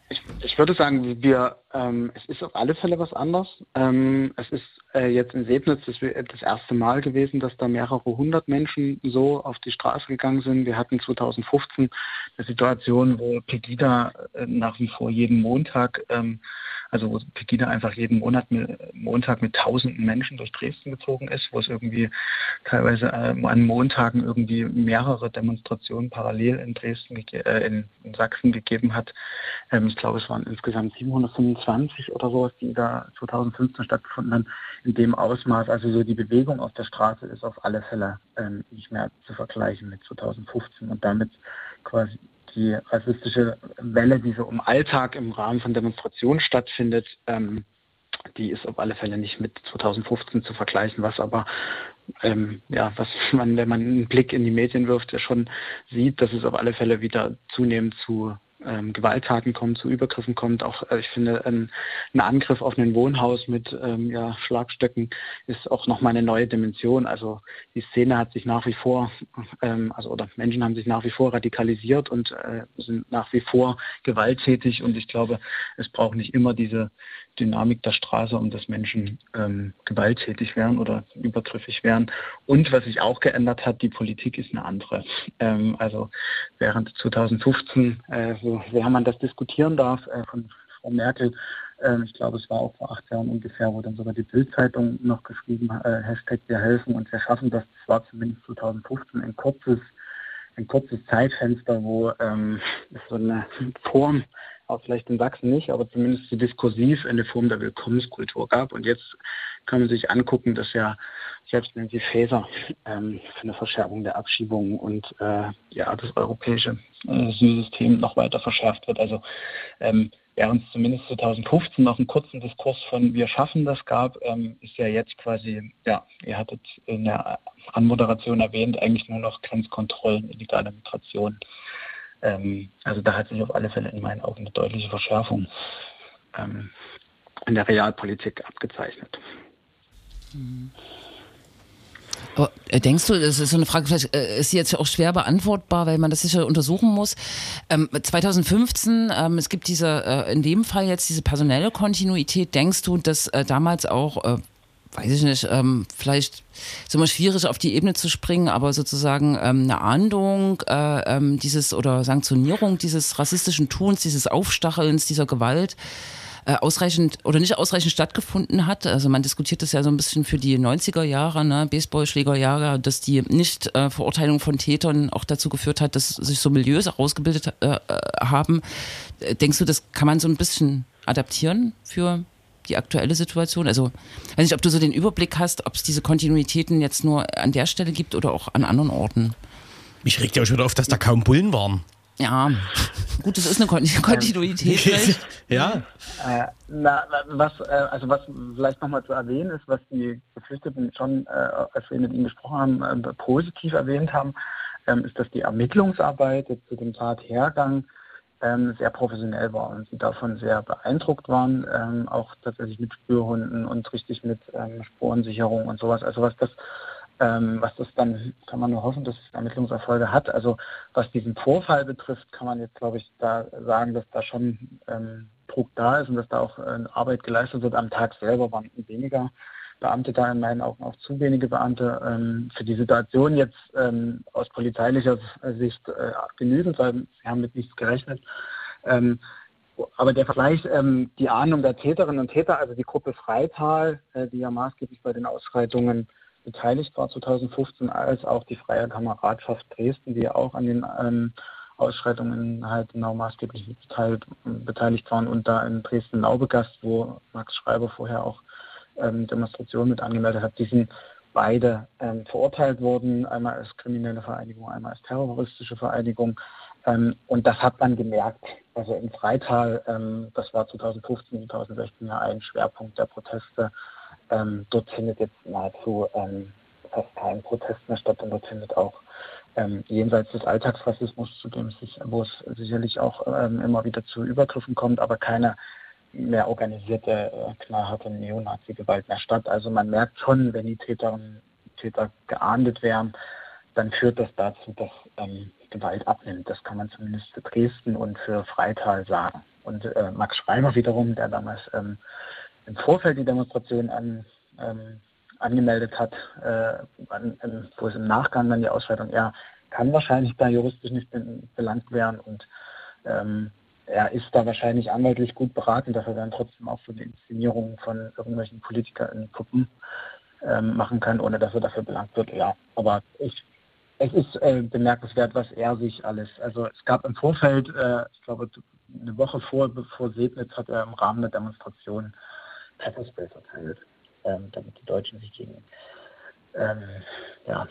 Ich, ich würde sagen, wir, ähm, es ist auf alle Fälle was anderes. Ähm, es ist äh, jetzt in Sebnitz das, das, erste Mal gewesen, dass da mehrere hundert Menschen so auf die Straße gegangen sind. Wir hatten 2015 eine Situation, wo Pegida äh, nach wie vor jeden Montag ähm, also wo Pegida einfach jeden Monat Montag mit tausenden Menschen durch Dresden gezogen ist, wo es irgendwie teilweise äh, an Montagen irgendwie mehrere Demonstrationen parallel in Dresden, äh, in, in, Sachsen gegeben hat. Ähm, ich glaube, es waren insgesamt 725 oder sowas, die da 2015 stattgefunden haben, in dem Ausmaß. Also so die Bewegung auf der Straße ist auf alle Fälle ähm, nicht mehr zu vergleichen mit 2015 und damit quasi die rassistische Welle, die so im Alltag im Rahmen von Demonstrationen stattfindet, ähm, die ist auf alle Fälle nicht mit 2015 zu vergleichen, was aber ähm, ja, was man, wenn man einen Blick in die Medien wirft, ja schon sieht, dass es auf alle Fälle wieder zunehmend zu ähm, Gewalttaten kommt, zu Übergriffen kommt. Auch äh, ich finde, ein, ein, Angriff auf ein Wohnhaus mit ähm, ja, Schlagstöcken ist auch nochmal eine neue Dimension. Also die Szene hat sich nach wie vor, ähm, also oder Menschen haben sich nach wie vor radikalisiert und äh, sind nach wie vor gewalttätig. Und ich glaube, es braucht nicht immer diese Dynamik der Straße, um dass Menschen ähm, gewalttätig werden oder übergriffig werden. Und was sich auch geändert hat, die Politik ist eine andere. Ähm, also während 2015, äh, so sehr man das diskutieren darf, äh, von Frau Merkel, äh, ich glaube, es war auch vor acht Jahren ungefähr, wo dann sogar die Bildzeitung noch geschrieben, äh, Hashtag wir helfen und wir schaffen das. Das war zumindest 2015 ein kurzes ein kurzes Zeitfenster, wo ähm, so eine Form auch vielleicht in Sachsen nicht, aber zumindest so diskursiv eine Form der Willkommenskultur gab. Und jetzt kann man sich angucken, dass ja selbst Nancy Faeser ähm, für eine Verschärfung der Abschiebungen und äh, ja, das europäische äh, Asylsystem noch weiter verschärft wird. Also ähm, während es zumindest 2015 noch einen kurzen Diskurs von wir schaffen das gab, ähm, ist ja jetzt quasi, ja, ihr hattet in der Anmoderation erwähnt, eigentlich nur noch Grenzkontrollen, illegale Migration. Ähm, also da hat sich auf alle Fälle in meinen Augen eine deutliche Verschärfung ähm, in der Realpolitik abgezeichnet. Aber äh, denkst du, das ist so eine Frage, vielleicht äh, ist sie jetzt auch schwer beantwortbar, weil man das sicher untersuchen muss. Ähm, 2015, ähm, es gibt diese, äh, in dem Fall jetzt diese personelle Kontinuität. Denkst du, dass damals auch, weiß ich nicht, ähm, vielleicht ist immer schwierig auf die Ebene zu springen, aber sozusagen ähm, eine Ahndung äh, ähm, dieses oder Sanktionierung dieses rassistischen Tuns, dieses Aufstachelns, dieser Gewalt, äh, ausreichend oder nicht ausreichend stattgefunden hat. Also man diskutiert das ja so ein bisschen für die 90er Jahre, ne, Baseballschlägerjahre, dass die Nicht-Verurteilung von Tätern auch dazu geführt hat, dass sich so Milieus herausgebildet äh, haben. Denkst du, das kann man so ein bisschen adaptieren für die aktuelle Situation? Also, weiß nicht, ob du so den Überblick hast, ob es diese Kontinuitäten jetzt nur an der Stelle gibt oder auch an anderen Orten. Mich regt ja auch schon wieder auf, dass da kaum Bullen waren. Ja, gut, das ist eine Kontinuität. ja. Äh, na, was, äh, also was vielleicht nochmal zu erwähnen ist, was die Geflüchteten schon, äh, als wir mit ihnen gesprochen haben, äh, positiv erwähnt haben, ähm, ist, dass die Ermittlungsarbeit jetzt zu dem Tathergang ähm, sehr professionell war und sie davon sehr beeindruckt waren, ähm, auch tatsächlich mit Spürhunden und richtig mit ähm, Spurensicherung und sowas. Also was das ähm, was das dann, kann man nur hoffen, dass es Ermittlungserfolge hat. Also was diesen Vorfall betrifft, kann man jetzt, glaube ich, da sagen, dass da schon ähm, Druck da ist und dass da auch äh, Arbeit geleistet wird. Am Tag selber waren weniger Beamte da, in meinen Augen auch zu wenige Beamte. Ähm, für die Situation jetzt ähm, aus polizeilicher Sicht äh, genügend, weil sie haben mit nichts gerechnet. Ähm, aber der Vergleich, ähm, die Ahnung der Täterinnen und Täter, also die Gruppe Freital, äh, die ja maßgeblich bei den Ausschreitungen beteiligt war 2015, als auch die Freie Kameradschaft Dresden, die auch an den ähm, Ausschreitungen halt genau maßgeblich beteiligt, beteiligt waren und da in Dresden-Laubegast, wo Max Schreiber vorher auch ähm, Demonstrationen mit angemeldet hat, die sind beide ähm, verurteilt worden, einmal als kriminelle Vereinigung, einmal als terroristische Vereinigung. Ähm, und das hat man gemerkt. Also im Freital, ähm, das war 2015, 2016 ja ein Schwerpunkt der Proteste, ähm, dort findet jetzt nahezu ähm, fast kein Protest mehr statt und dort findet auch ähm, jenseits des Alltagsrassismus, zu dem sich, wo es sicherlich auch immer wieder zu Übergriffen kommt, aber keine mehr organisierte, äh, knallharte Neonazi-Gewalt mehr statt. Also man merkt schon, wenn die Täterinnen Täter geahndet werden, dann führt das dazu, dass ähm, Gewalt abnimmt. Das kann man zumindest für Dresden und für Freital sagen. Und äh, Max Schreiber wiederum, der damals ähm, im Vorfeld die Demonstration an, ähm, angemeldet hat, äh, an, an, wo es im Nachgang dann die Ausschreitung, er kann wahrscheinlich da juristisch nicht belangt werden und ähm, er ist da wahrscheinlich anwaltlich gut beraten, dass er dann trotzdem auch so eine Inszenierung von irgendwelchen Politikern in Puppen ähm, machen kann, ohne dass er dafür belangt wird. Ja, aber ich, es ist äh, bemerkenswert, was er sich alles, also es gab im Vorfeld, äh, ich glaube eine Woche vor, bevor Sebnitz hat er im Rahmen der Demonstration Pfefferspray verteilt, ähm, damit die Deutschen sich gegen ähm, ja,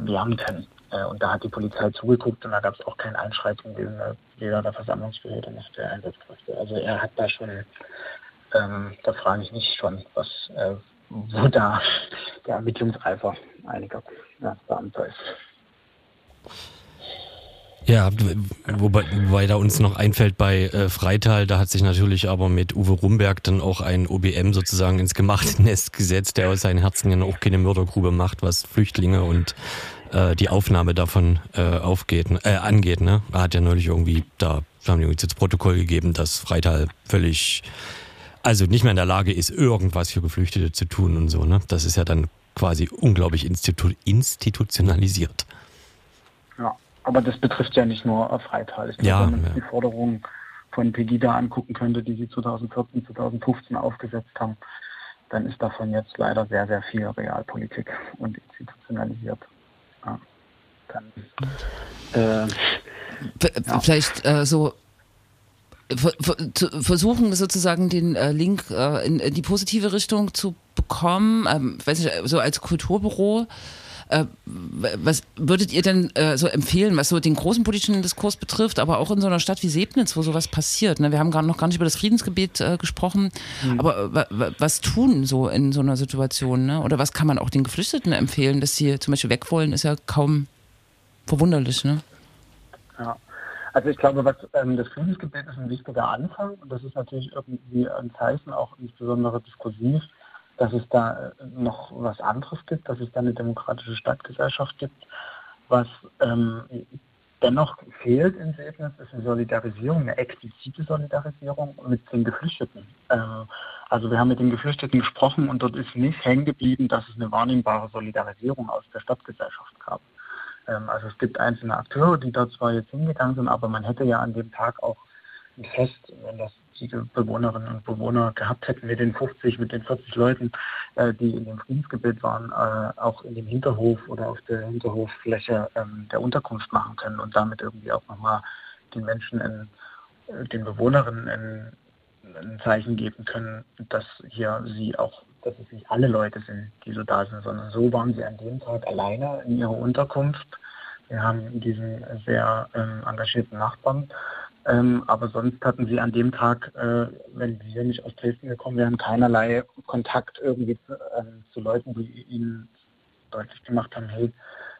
wehren können. Äh, und da hat die Polizei zugeguckt und da gab es auch kein Einschreiten gegen jeder der Versammlungsbehörde nach der Einsatzkräfte. Also er hat da schon, ähm, da frage ich mich schon, was, äh, wo da der Ermittlungseifer einiger ja, Beamter ist. Ja, wobei, wobei da uns noch einfällt bei äh, Freital, da hat sich natürlich aber mit Uwe Rumberg dann auch ein OBM sozusagen ins gemachte Nest gesetzt, der aus seinen Herzen ja auch keine Mördergrube macht, was Flüchtlinge und äh, die Aufnahme davon äh, aufgeht, äh, angeht. Ne? Er hat ja neulich irgendwie, da haben die uns jetzt Protokoll gegeben, dass Freital völlig, also nicht mehr in der Lage ist, irgendwas für Geflüchtete zu tun und so. Ne? Das ist ja dann quasi unglaublich institu institutionalisiert. Aber das betrifft ja nicht nur Freital. Ich glaube, ja, wenn man ja. die Forderungen von Pegida angucken könnte, die sie 2014, 2015 aufgesetzt haben, dann ist davon jetzt leider sehr, sehr viel Realpolitik und institutionalisiert. Ja. Dann, äh, ja. Vielleicht äh, so versuchen sozusagen den äh, Link äh, in, in, die positive Richtung zu bekommen, ähm, weiß nicht, so als Kulturbüro. Äh, was würdet ihr denn äh, so empfehlen, was so den großen politischen Diskurs betrifft, aber auch in so einer Stadt wie Sebnitz, wo sowas passiert? Ne? Wir haben gar noch gar nicht über das Friedensgebet äh, gesprochen, mhm. aber was tun so in so einer Situation? Ne? Oder was kann man auch den Geflüchteten empfehlen, dass sie zum Beispiel weg wollen, ist ja kaum verwunderlich. Ne? Ja. Also ich glaube, was ähm, das Friedensgebet ist ein wichtiger Anfang und das ist natürlich irgendwie ein Zeichen, auch insbesondere diskursiv, dass es da äh, noch was anderes gibt, dass es da eine demokratische Stadtgesellschaft gibt. Was ähm, dennoch fehlt in Sebnitz, ist eine Solidarisierung, eine explizite Solidarisierung mit den Geflüchteten. Ähm, also wir haben mit den Geflüchteten gesprochen und dort ist nicht hängen geblieben, dass es eine wahrnehmbare Solidarisierung aus der Stadtgesellschaft gab. Ähm, also es gibt einzelne Akteure, die da zwar jetzt hingegangen sind, aber man hätte ja an dem Tag auch ein Fest, wenn das die Bewohnerinnen und Bewohner gehabt hätten, mit den 50, mit den 40 Leuten, äh, die in dem Friedensgebiet waren, äh, auch in dem Hinterhof oder auf der Hinterhoffläche ähm, der Unterkunft machen können und damit irgendwie auch nochmal den Menschen, in, äh, den Bewohnerinnen in, ein Zeichen geben können, dass hier sie auch dass es nicht alle Leute sind, die so da sind, sondern so waren sie an dem Tag alleine in ihrer Unterkunft. Wir haben diesen sehr ähm, engagierten Nachbarn, ähm, aber sonst hatten sie an dem Tag, äh, wenn wir nicht aus Dresden gekommen wären, keinerlei Kontakt irgendwie zu, äh, zu Leuten, die ihnen deutlich gemacht haben, hey,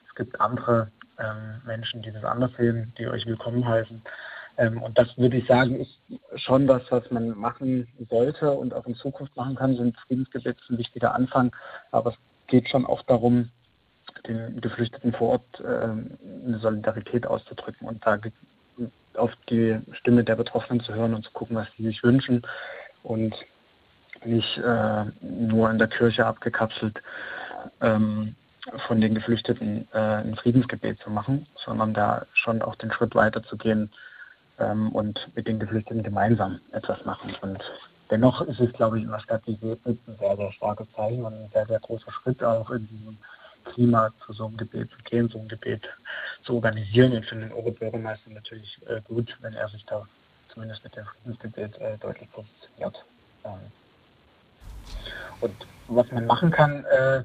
es gibt andere ähm, Menschen, die das anders sehen, die euch willkommen heißen. Ähm, und das würde ich sagen, ist schon was, was man machen sollte und auch in Zukunft machen kann. Sind Friedensgesetze ein wichtiger Anfang, aber es geht schon auch darum, den Geflüchteten vor Ort äh, eine Solidarität auszudrücken und da auf die Stimme der Betroffenen zu hören und zu gucken, was sie sich wünschen und nicht äh, nur in der Kirche abgekapselt ähm, von den Geflüchteten äh, ein Friedensgebet zu machen, sondern da schon auch den Schritt weiter zu gehen, ähm, und mit den Geflüchteten gemeinsam etwas machen. Und dennoch ist es, glaube ich, in der Stadt wie Sebnitz ein sehr, sehr starkes Zeichen und ein sehr, sehr großer Schritt auch in diesem Klima zu so einem Gebet zu gehen, so ein Gebet zu organisieren. Und für den Oberbürgermeister natürlich äh, gut, wenn er sich da zumindest mit dem Friedensgebet äh, deutlich positioniert. Ähm, und was man machen kann, äh,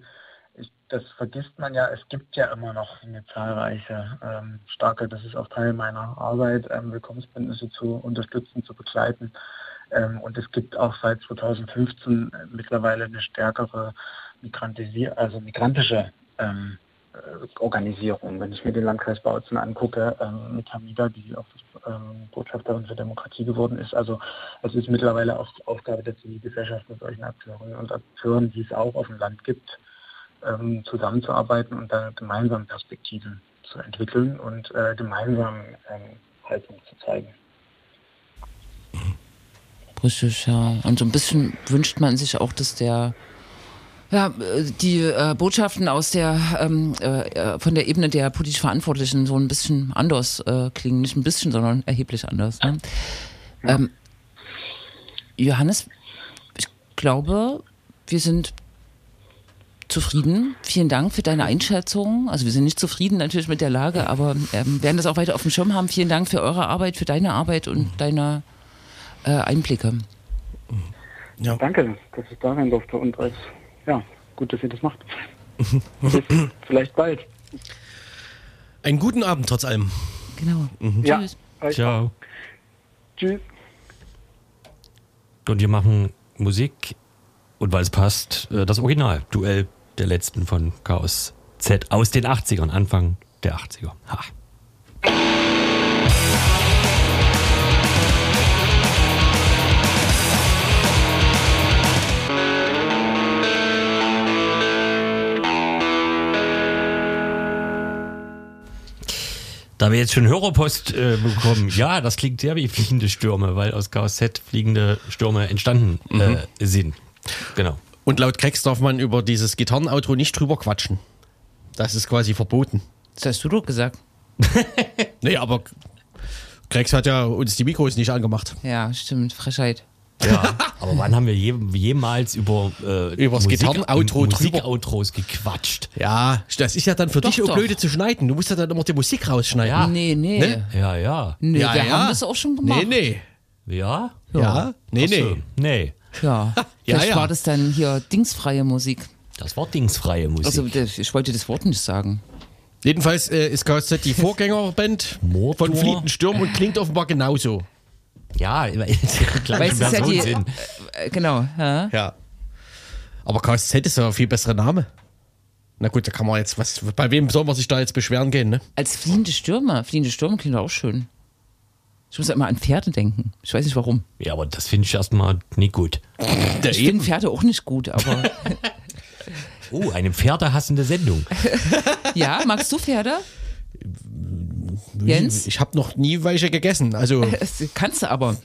das vergisst man ja, es gibt ja immer noch eine zahlreiche ähm, starke, das ist auch Teil meiner Arbeit, ähm, Willkommensbündnisse zu unterstützen, zu begleiten. Ähm, und es gibt auch seit 2015 äh, mittlerweile eine stärkere Migrantisier also migrantische ähm, äh, Organisierung. Wenn ich mir den Landkreis Bautzen angucke, ähm, mit Hamida, die auch ähm, Botschafterin für Demokratie geworden ist. Also es ist mittlerweile auch Aufgabe der Zivilgesellschaft mit solchen Akteurinnen und Akteuren, die es auch auf dem Land gibt, ähm, zusammenzuarbeiten und da gemeinsam Perspektiven zu entwickeln und äh, gemeinsam ähm, Haltung zu zeigen. Richtig, ja. Und so ein bisschen wünscht man sich auch, dass der ja, die äh, Botschaften aus der ähm, äh, von der Ebene der politisch Verantwortlichen so ein bisschen anders äh, klingen. Nicht ein bisschen, sondern erheblich anders. Ne? Ja. Ähm, Johannes, ich glaube, wir sind zufrieden. Vielen Dank für deine Einschätzung. Also wir sind nicht zufrieden natürlich mit der Lage, aber ähm, werden das auch weiter auf dem Schirm haben. Vielen Dank für eure Arbeit, für deine Arbeit und deine äh, Einblicke. Ja. Danke, dass ich da sein durfte und als, ja, gut, dass ihr das macht. vielleicht bald. Einen guten Abend trotz allem. Genau. Mhm. Ja, Tschüss. Ciao. Tschüss. Und wir machen Musik und weil es passt, äh, das Original, Duell der letzten von Chaos Z aus den 80ern, Anfang der 80er. Ha. Da wir jetzt schon Hörerpost äh, bekommen, ja, das klingt sehr wie fliegende Stürme, weil aus Chaos Z fliegende Stürme entstanden äh, mhm. sind. Genau. Und laut Krex darf man über dieses Gitarrenauto nicht drüber quatschen. Das ist quasi verboten. Das hast du doch gesagt. nee, aber Krex hat ja uns die Mikros nicht angemacht. Ja, stimmt. Frechheit. Ja, aber wann haben wir je, jemals über äh, über das Gitarrenauto Musikoutros gequatscht? Ja, das ist ja dann für doch, dich auch blöde zu schneiden. Du musst ja dann immer die Musik rausschneiden. Ja. Nee, nee. Ne? Ja, ja. Nee, ja, wir ja. haben das auch schon gemacht. Nee, nee. Ja? Ja? Nee, Ach so. nee. Nee. Ja. Ja, Vielleicht ja. war das dann hier dingsfreie Musik. Das war dingsfreie Musik. Also ich wollte das Wort nicht sagen. Jedenfalls äh, ist KZ die Vorgängerband von Flieten Sturm und klingt offenbar genauso. Ja, gleiche Weil es ist ja Personen die, sind. äh, genau. Ja. Ja. Aber KSZ ist ja ein viel besserer Name. Na gut, da kann man jetzt, was, bei wem soll man sich da jetzt beschweren gehen, ne? Als fliehende Stürme. Fliehende Stürme klingt auch schön. Ich muss ja immer an Pferde denken. Ich weiß nicht warum. Ja, aber das finde ich erstmal nicht gut. Der Ich finde Pferde auch nicht gut, aber Oh, eine pferdehassende Sendung. ja, magst du Pferde? Jens? Ich habe noch nie welche gegessen. Also, Das kannst du aber.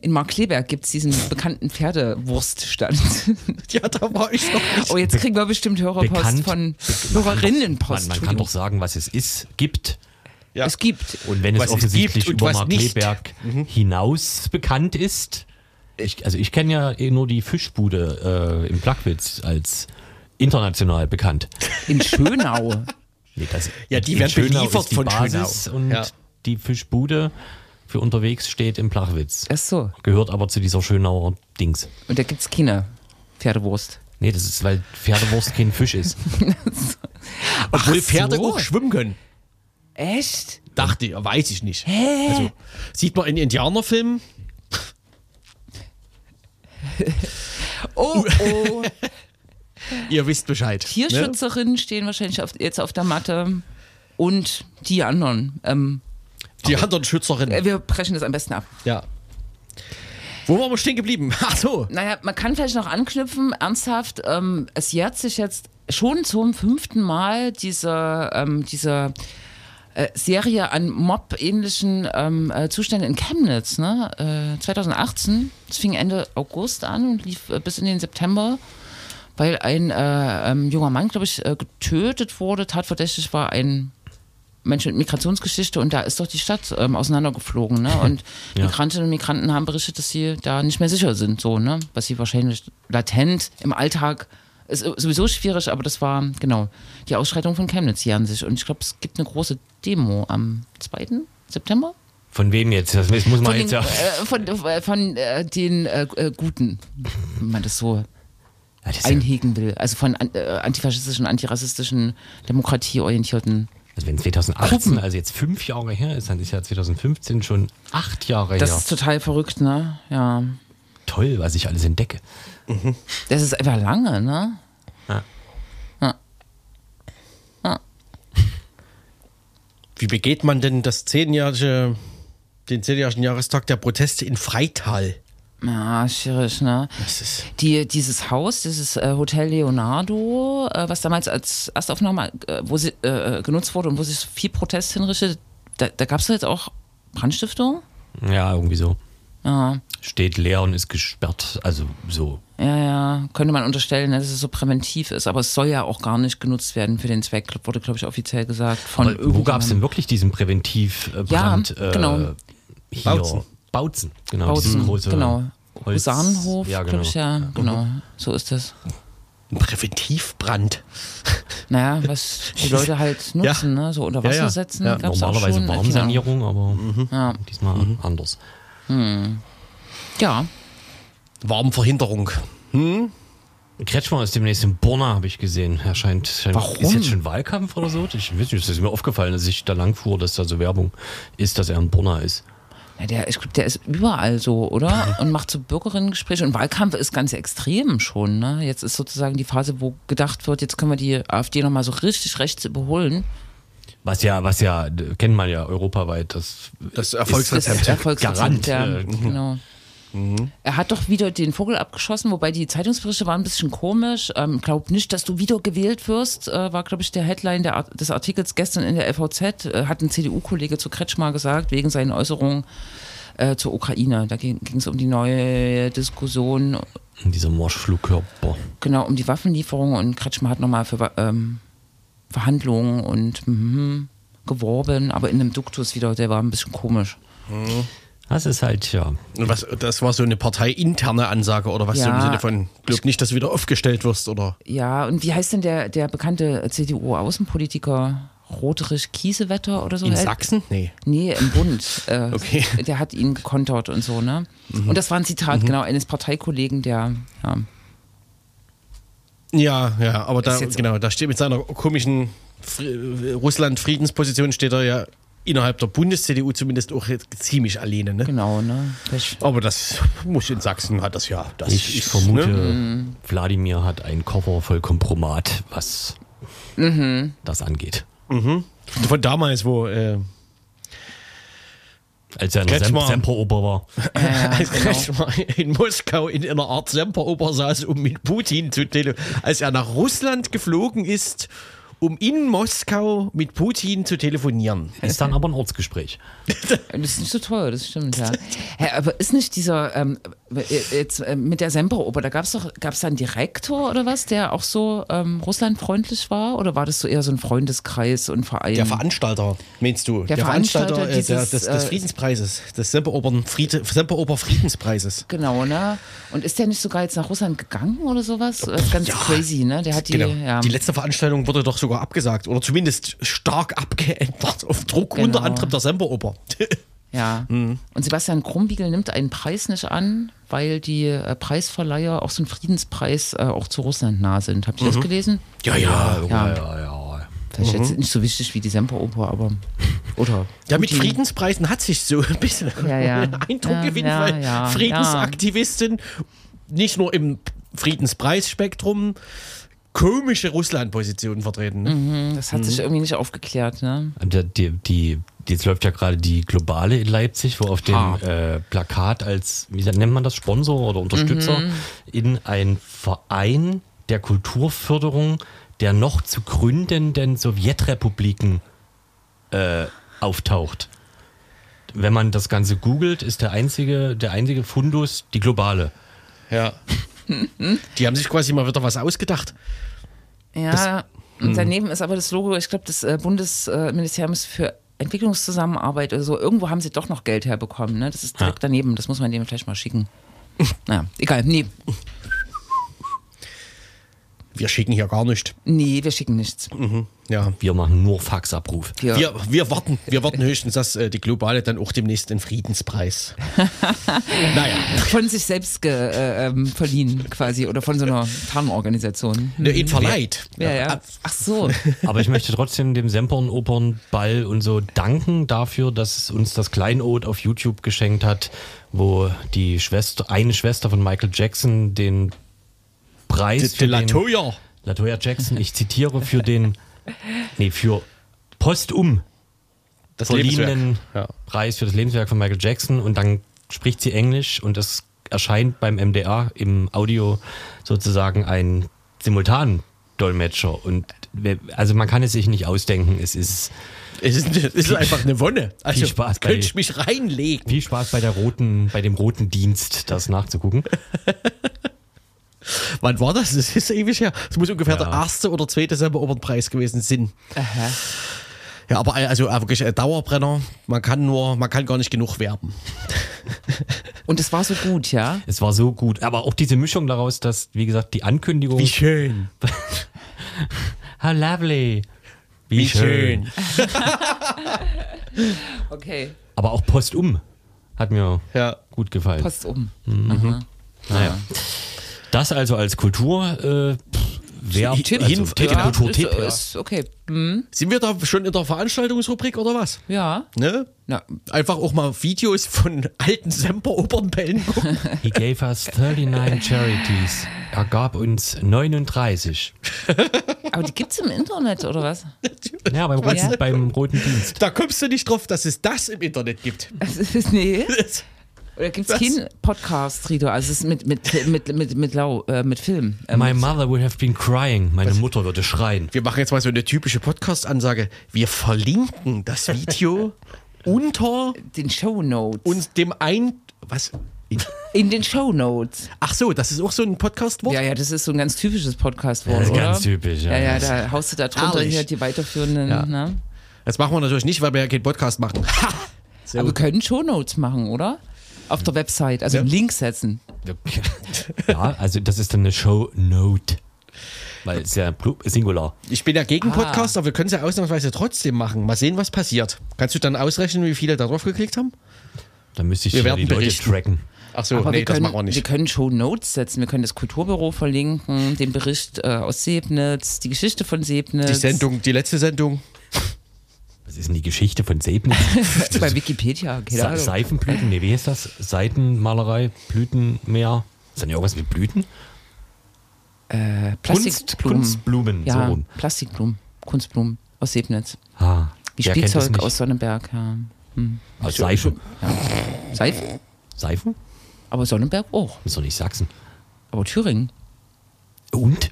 In Markleberg gibt es diesen bekannten Pferdewurststand. ja, da war ich noch nicht. Oh, jetzt kriegen wir bestimmt Hörerpost Bekannt. von Man, Hörerinnenpost. man kann Entschuldigung. doch sagen, was es ist, gibt. Ja. Es gibt. Und wenn es Was es offensichtlich und über. Markleberg hinaus bekannt ist, ich, also ich kenne ja eh nur die Fischbude äh, im Plagwitz als international bekannt. In Schönau. Nee, das, Ja, die werden Schönau beliefert ist die von Basis Schönau. und Ja. die Fischbude für unterwegs steht im Plachwitz. Ach so. Gehört aber zu dieser Schönauer Dings. Und da gibt es keine Pferdewurst. Nee, das ist, weil Pferdewurst kein Fisch ist. Obwohl Pferde so. auch schwimmen können. Echt? Dachte ich, weiß ich nicht. Also, sieht man in Indianerfilmen. Oh, oh. Ihr wisst Bescheid. Ne? Tierschützerinnen stehen wahrscheinlich auf, jetzt auf der Matte. Und die anderen. Ähm, Die anderen Schützerinnen. äh, wir brechen das am besten ab. Ja. Wo waren wir stehen geblieben? Ach so. Naja, man kann vielleicht noch anknüpfen, ernsthaft, ähm, es jährt sich jetzt schon zum fünften Mal diese, ähm, diese äh, Serie an Mob-ähnlichen ähm, äh, Zuständen in Chemnitz, ne? Äh, 2018, das fing Ende August an und lief äh, bis in den September, weil ein äh, ähm, junger Mann, glaube ich, äh, getötet wurde, tatverdächtig war ein Mensch mit Migrationsgeschichte und da ist doch die Stadt ähm, auseinandergeflogen. Ne? Und Ja. Migrantinnen und Migranten haben berichtet, dass sie da nicht mehr sicher sind, so, ne? Was sie wahrscheinlich latent im Alltag ist sowieso schwierig, aber das war genau die Ausschreitung von Chemnitz hier an sich. Und ich glaube, es gibt eine große Demo am 2. September. Von wem jetzt? Das muss man Von jetzt den, ja. äh, von, äh, von äh, den äh, äh, Guten, wenn man das so Ja, das ist ja einhegen will. Also von äh, antifaschistischen, antirassistischen, demokratieorientierten. also wenn 2018, also jetzt fünf Jahre her ist, dann ist ja 2015 schon acht Jahre Das her. ist total verrückt, ne? Ja. Toll, was ich alles entdecke. Das ist einfach lange, ne? Wie begeht man denn das zehnjährige, den zehnjährigen Jahrestag der Proteste in Freital? Ja, schwierig, ne? Das ist Die, dieses Haus, dieses äh, Hotel Leonardo, äh, was damals als Erstaufnahme äh, wo sie, äh, genutzt wurde und wo sich viel Protest hinrichtet, da, da gab es jetzt auch Brandstiftung? Ja, irgendwie so. Ja, Steht leer und ist gesperrt. Also so. ja, ja, könnte man unterstellen, dass es so präventiv ist, aber es soll ja auch gar nicht genutzt werden für den Zweck, wurde, glaube ich, offiziell gesagt. Von Aber wo gab es denn wirklich diesen Präventivbrand? Ja, genau. Hier. Bautzen. Bautzen. Genau, Bautzen, große genau. Holz- Husarenhof, Ja, glaube genau. ich, ja, genau. So ist das. ein Präventivbrand. Naja, was die Leute halt nutzen, ne? so unter Wasser Ja, ja. setzen, Ja, Normalerweise Warmsanierung, aber Ja. diesmal anders. Ja, Warmverhinderung. Kretschmer ist demnächst in Borna, habe ich gesehen. Er scheint, scheint Warum? ist jetzt schon Wahlkampf oder so? Ich weiß nicht, es ist mir aufgefallen, dass ich da lang fuhr, dass da so Werbung ist, dass er in Borna ist. Ja, der, ich glaub, der ist überall so, oder? Und macht so Bürgerinnengespräche. Und Wahlkampf ist ganz extrem schon. Ne? Jetzt ist sozusagen die Phase, wo gedacht wird, jetzt können wir die AfD nochmal so richtig rechts überholen. Was ja, was ja, kennt man ja europaweit, das Das Das Erfolgsrezept. Erfolgsrezept, Garant, ja, äh, Er hat doch wieder den Vogel abgeschossen, wobei die Zeitungsberichte waren ein bisschen komisch. Ähm, glaub nicht, dass du wieder gewählt wirst, äh, war, glaube ich, der Headline der, Art- des Artikels gestern in der LVZ. Äh, hat ein CDU-Kollege zu Kretschmer gesagt, wegen seinen Äußerungen äh, zur Ukraine. Da ging es um die neue Diskussion, dieser Marschflugkörper. genau, um die Waffenlieferung und Kretschmer hat nochmal für ähm, Verhandlungen und mhm, geworben, aber in einem Duktus wieder, der war ein bisschen komisch. Das ist halt, ja. Und was, das war so eine parteiinterne Ansage oder was so im Ja. Sinne von, glaub nicht, dass du wieder aufgestellt wirst oder. Ja, und wie heißt denn der, der bekannte CDU-Außenpolitiker Roderich-Kiesewetter oder so. In hält. Sachsen? Nee. Nee, im Bund. Äh, Okay. Der hat ihn gekontert und so, ne? Und das war ein Zitat, genau, eines Parteikollegen, der, ja, Ja, ja, aber da, genau, da steht mit seiner komischen Fri- Russland-Friedensposition steht er ja innerhalb der Bundes-CDU zumindest auch ziemlich alleine. Ne? genau, ne? Vielleicht- Aber das muss in Sachsen hat das ja. Das Ich ist, vermute, Ne? Wladimir hat einen Koffer voll Kompromat, was Mhm. das angeht. Von damals, wo äh, Als er in der Sem. Semperoper war. Ja, als genau. Kretschmer in Moskau in einer Art Semperoper saß, um mit Putin zu telefonieren. Als er nach Russland geflogen ist, um in Moskau mit Putin zu telefonieren. Ist dann aber ein Ortsgespräch. Das ist nicht so teuer, das stimmt, ja. Hä, aber ist nicht dieser, ähm, äh, jetzt äh, mit der Semperoper, da gab es doch, gab es da einen Direktor oder was, der auch so ähm, russlandfreundlich war? Oder war das so eher so ein Freundeskreis und Verein? Der Veranstalter, meinst du? Der Veranstalter äh, der, dieses, des, des äh, Friedenspreises, des Semperoper Fried, Semperoper Friedenspreises. Genau, ne? Und ist der nicht sogar jetzt nach Russland gegangen oder sowas? Das ist ganz Ja. crazy, ne? Der hat die, Genau. ja. Die letzte Veranstaltung wurde doch sogar abgesagt oder zumindest stark abgeändert auf Druck Genau. unter anderem der Semperoper. Ja. Mhm. Und Sebastian Krumbiegel nimmt einen Preis nicht an, weil die äh, Preisverleiher auch so einen Friedenspreis äh, auch zu Russland nah sind. Habt ihr Mhm. das gelesen? ja, ja. Ja. ja, ja. Vielleicht Mhm. jetzt nicht so wichtig wie die Semperoper, aber. Oder. Ja, mit. Friedenspreisen hat sich so ein bisschen Ja, ja. Eindruck Ja, gewinnt, ja, weil ja, Friedensaktivisten nicht nur im Friedenspreisspektrum komische Russland-Positionen vertreten. Ne? Hm, Das hat Mhm. sich irgendwie nicht aufgeklärt, ne? Und der- Die, die, jetzt läuft ja gerade die Globale in Leipzig, wo auf dem Ah. äh, Plakat als, wie nennt man das, Sponsor oder Unterstützer Mhm. in ein Verein der Kulturförderung der noch zu gründenden Sowjetrepubliken äh, auftaucht. Wenn man das Ganze googelt, ist der einzige, der einzige Fundus die Globale. Ja. Die haben sich quasi mal wieder was ausgedacht. Ja, und Mhm. daneben ist aber das Logo, ich glaube, des äh, Bundesministeriums für Entwicklungszusammenarbeit oder so. Irgendwo haben sie doch noch Geld herbekommen, ne? Das ist direkt daneben, das muss man dem vielleicht mal schicken. Naja, egal, nee. Wir schicken hier gar nicht. Nee, wir schicken nichts. Ja. Wir machen nur Faxabruf. Wir, Wir, wir, warten, wir warten höchstens, dass äh, die Globale dann auch demnächst den Friedenspreis. naja. von sich selbst ge, äh, ähm, verliehen quasi oder von so einer Tarnorganisation. Ne, ihn verleiht. Ja, ja. Ach so. Aber ich möchte trotzdem dem Sempern, Opern, Ball und so danken dafür, dass es uns das Kleinod auf YouTube geschenkt hat, wo die Schwester, eine Schwester von Michael Jackson den Preis für Latoya. Latoya Jackson, ich zitiere, für den, nee, für postum Das verliehenen. Ja. Preis für das Lebenswerk von Michael Jackson und dann spricht sie Englisch und es erscheint beim MDR im Audio sozusagen ein Simultandolmetscher und wer- also man kann es sich nicht ausdenken, es ist Es ist, es ist einfach eine Wonne. Also Viel Spaß könnte ich mich reinlegen. viel Spaß bei der roten, bei dem roten Dienst, das nachzugucken. Wann war das? Das ist ewig her. Es muss ungefähr Ja. der erste oder zweite Semperopernpreis gewesen sein. Aha. Ja, aber also äh, wirklich ein Dauerbrenner. Man kann nur, man kann gar nicht genug werben. Und es war so gut, ja? Es war so gut, aber auch diese Mischung daraus, dass wie gesagt die Ankündigung, schön. how lovely, wie, Wie schön. Okay. aber auch postum hat mir Ja. gut gefallen. Post um. Naja. Das also als Kultur, äh, pff, wer, also, hin- Tipp, ja, Kulturtipp, ist, ist okay. Hm, Sind wir da schon in der Veranstaltungsrubrik oder was? ja. Ne? Na, Einfach auch mal Videos von alten Semperopernbällen gucken. He gave us 39 charities. Er gab uns 39. aber die gibt's im Internet, oder was? Ja, beim roten, Ja. beim roten Dienst. da kommst du nicht drauf, dass es das im Internet gibt. nee. Oder gibt's Was? keinen Podcast, Rido? Also es ist mit, mit, mit, mit, mit, Lau, äh, mit Film. Ähm, My mother would have been crying. Meine Mutter würde schreien. Wir machen jetzt mal so eine typische Podcast-Ansage. Wir verlinken das Video unter den Show Notes. uns dem ein... Was? In- In den Show Notes. Ach so, das ist auch so ein Podcast-Wort? Ja, ja, das ist so ein ganz typisches Podcast-Wort, Das ist oder? ganz typisch, ja. Ja, ja, da haust du da drunter hier die weiterführenden. Ja. Ne? Das machen wir natürlich nicht, weil wir ja keinen Podcast machen. Ha! So. Aber wir können Show Notes machen, oder? Auf der Website, also Ja. einen Link setzen. Ja, also das ist dann eine Show Note. Weil es ja Singular. Ich bin ja gegen Ah. Podcast, aber wir können es ja ausnahmsweise trotzdem machen. Mal sehen, was passiert. Kannst du dann ausrechnen, wie viele da drauf geklickt haben? Da müsste ich Wir ja werden die Leute berichten. tracken. Ach so, Aber nee, wir, das können, machen wir wir nicht. können Show Notes setzen, wir können das Kulturbüro verlinken, den Bericht äh, aus Sebnitz, die Geschichte von Sebnitz. Die Sendung, die letzte Sendung. Was ist denn die Geschichte von Sebnitz? Bei Wikipedia, keine Ahnung. Seifenblüten, nee, wie heißt das? Seitenmalerei, Blütenmeer. Ist nicht irgendwas mit Blüten? Äh, Kunst, Plastikblumen. Kunstblumen, so Ja, rum. Plastikblumen, Kunstblumen aus Sebnitz. Ah, Wie Spielzeug aus Sonnenberg, ja. Aus Seifen. Seife, Seifen? aber Sonnenberg auch. Das ist doch nicht Sachsen. Aber Thüringen. Und?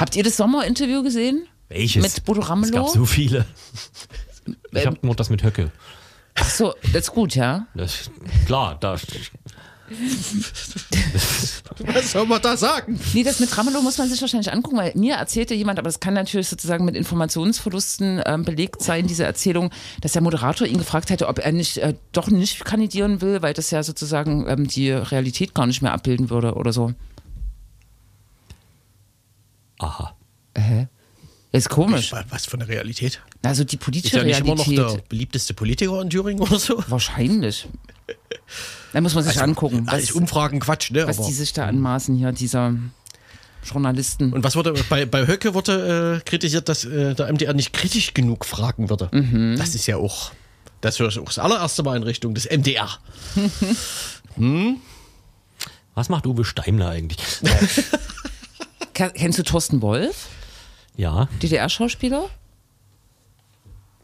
Habt ihr das Sommerinterview gesehen? Welches? Mit Bodo Es gab Ramelow? so viele. Ich Ähm, habe nur das mit Höcke. Ach so, das ist gut, ja. Das, klar, da. Was soll man da sagen? Nee, das mit Ramelow muss man sich wahrscheinlich angucken, weil mir erzählte jemand, aber das kann natürlich sozusagen mit Informationsverlusten ähm, belegt sein, diese Erzählung, dass der Moderator ihn gefragt hätte, ob er nicht äh, doch nicht kandidieren will, weil das ja sozusagen ähm, die Realität gar nicht mehr abbilden würde oder so. Aha. Hä? Ist komisch. Was für eine Realität? Also die Ist politische ja nicht immer Realität. noch der beliebteste Politiker in Thüringen oder so? Wahrscheinlich. Da muss man sich angucken, Alles was, Umfragen Quatsch, ne? was Aber, die sich da anmaßen hier, dieser Journalisten. und was wurde bei, bei Höcke wurde äh, kritisiert, dass äh, der MDR nicht kritisch genug fragen würde. Mhm. Das ist ja auch, das ich auch das allererste Mal in Richtung des MDR. Was macht Uwe Steimler eigentlich? Ke- Kennst du Thorsten Wolf, ja. DDR-Schauspieler?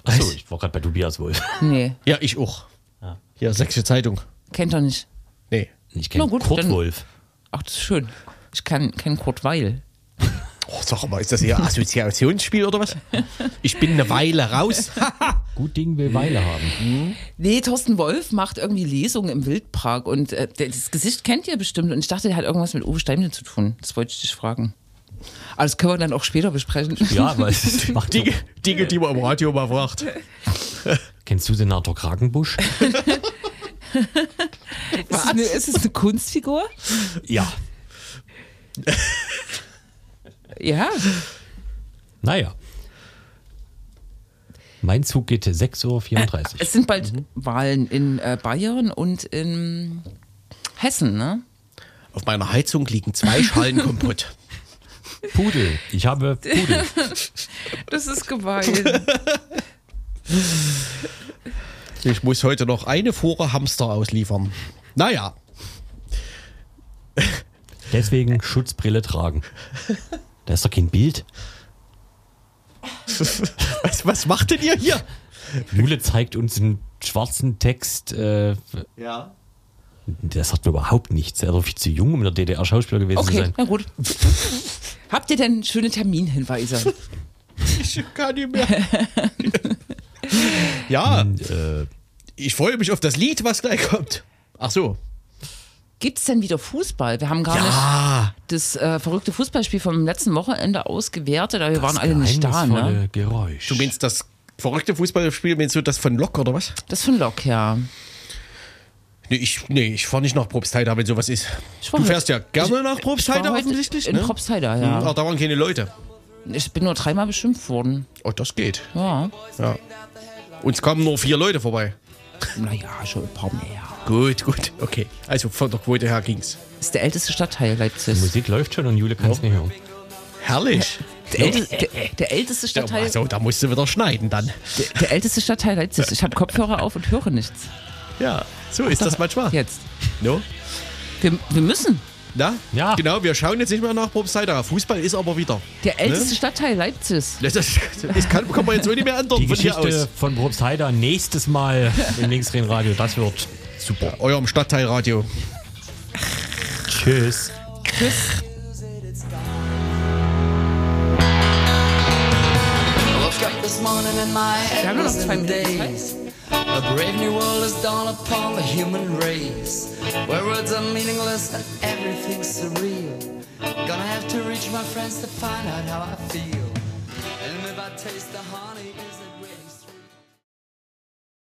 Achso, ich war gerade bei Tobias Wolf. Nee, Ja, ich auch. Ja. Ja, Sächsische Zeitung. kennt er nicht. Nee. Ich kenne Kurt dann- Wolf. Ach, das ist schön. Ich kann kenn Kurt Weil. Oh, sag mal, ist das eher Assoziationsspiel oder was? Ich bin eine Weile raus. Gut Ding will Weile haben. Nee, Thorsten Wolf macht irgendwie Lesungen im Wildpark und äh, das Gesicht kennt ihr bestimmt und ich dachte, der hat irgendwas mit Uwe Steimle zu tun. Das wollte ich dich fragen. Aber das können wir dann auch später besprechen. Ja, weil es macht. Dinge, Dinge, die man im Radio mal fragt. Kennst du Senator Kragenbusch? Ist es, eine, ist es eine Kunstfigur? ja. Ja. Naja. Mein Zug geht 6.34 Uhr. Es sind bald Wahlen in äh, Bayern und in Hessen, ne? Auf meiner Heizung liegen zwei Schalen Kompott. Pudel. Ich habe Pudel. Das ist gemein. Ich muss heute noch eine Fuhre Hamster ausliefern. Naja, Deswegen Schutzbrille tragen. Da ist doch kein Bild. was, was macht denn ihr hier? Jule zeigt uns einen schwarzen Text. Äh, Ja. Der sagt mir überhaupt nichts. Er ist doch viel zu jung, um in der DDR Schauspieler gewesen zu Okay, sein. na gut. Habt ihr denn schöne Terminhinweise? Ich kann nicht mehr. ja, Äh, ich freue mich auf das Lied, was gleich kommt. Ach so. Gibt es denn wieder Fußball? Wir haben gar Ah, nicht das äh, verrückte Fußballspiel vom letzten Wochenende ausgewertet, aber wir waren alle nicht da. Ne? Geräusch. du meinst das verrückte Fußballspiel, meinst du das von Lok oder was? Das von Lok, ja. Nee, ich, nee, ich fahre nicht nach Probstheida, wenn sowas ist. Du fährst ja gerne nach Ich Probstheida war heute offensichtlich, In ne? Propstheida, ja. Ah, da waren keine Leute. Ich bin nur dreimal beschimpft worden. Oh, das geht. Ja. Ja. Uns kamen nur vier Leute vorbei. Naja, schon ein paar mehr. Gut, gut, okay. Also von der Quote her ging's. Ist der älteste Stadtteil Leipzig. Die Musik läuft schon und Jule kann es nicht hören. Herrlich. Der, älte, der, der älteste Ja, Stadtteil. also, da musst du wieder schneiden dann. Der, der älteste Stadtteil Leipzig. Ich habe Kopfhörer auf und höre nichts. Ja, so ist das manchmal. Jetzt. No? Wir, wir müssen. Na? Ja. Genau, wir schauen jetzt nicht mehr nach Probstheida. Fußball ist aber wieder. Der älteste Stadtteil Leipzig. Das, das, das kann, kann man jetzt so nicht mehr ändern Die von hier Geschichte aus. von Probstheida nächstes Mal im Linksrhein-Radio. Das wird super. Eurem Stadtteilradio. Tschüss. Tschüss. Wir haben noch zwei in Minuten. A brave new world has dawned upon the human race, where words are meaningless and everything's surreal. Gonna have to reach my friends to find out how I feel. And if I taste the honey, is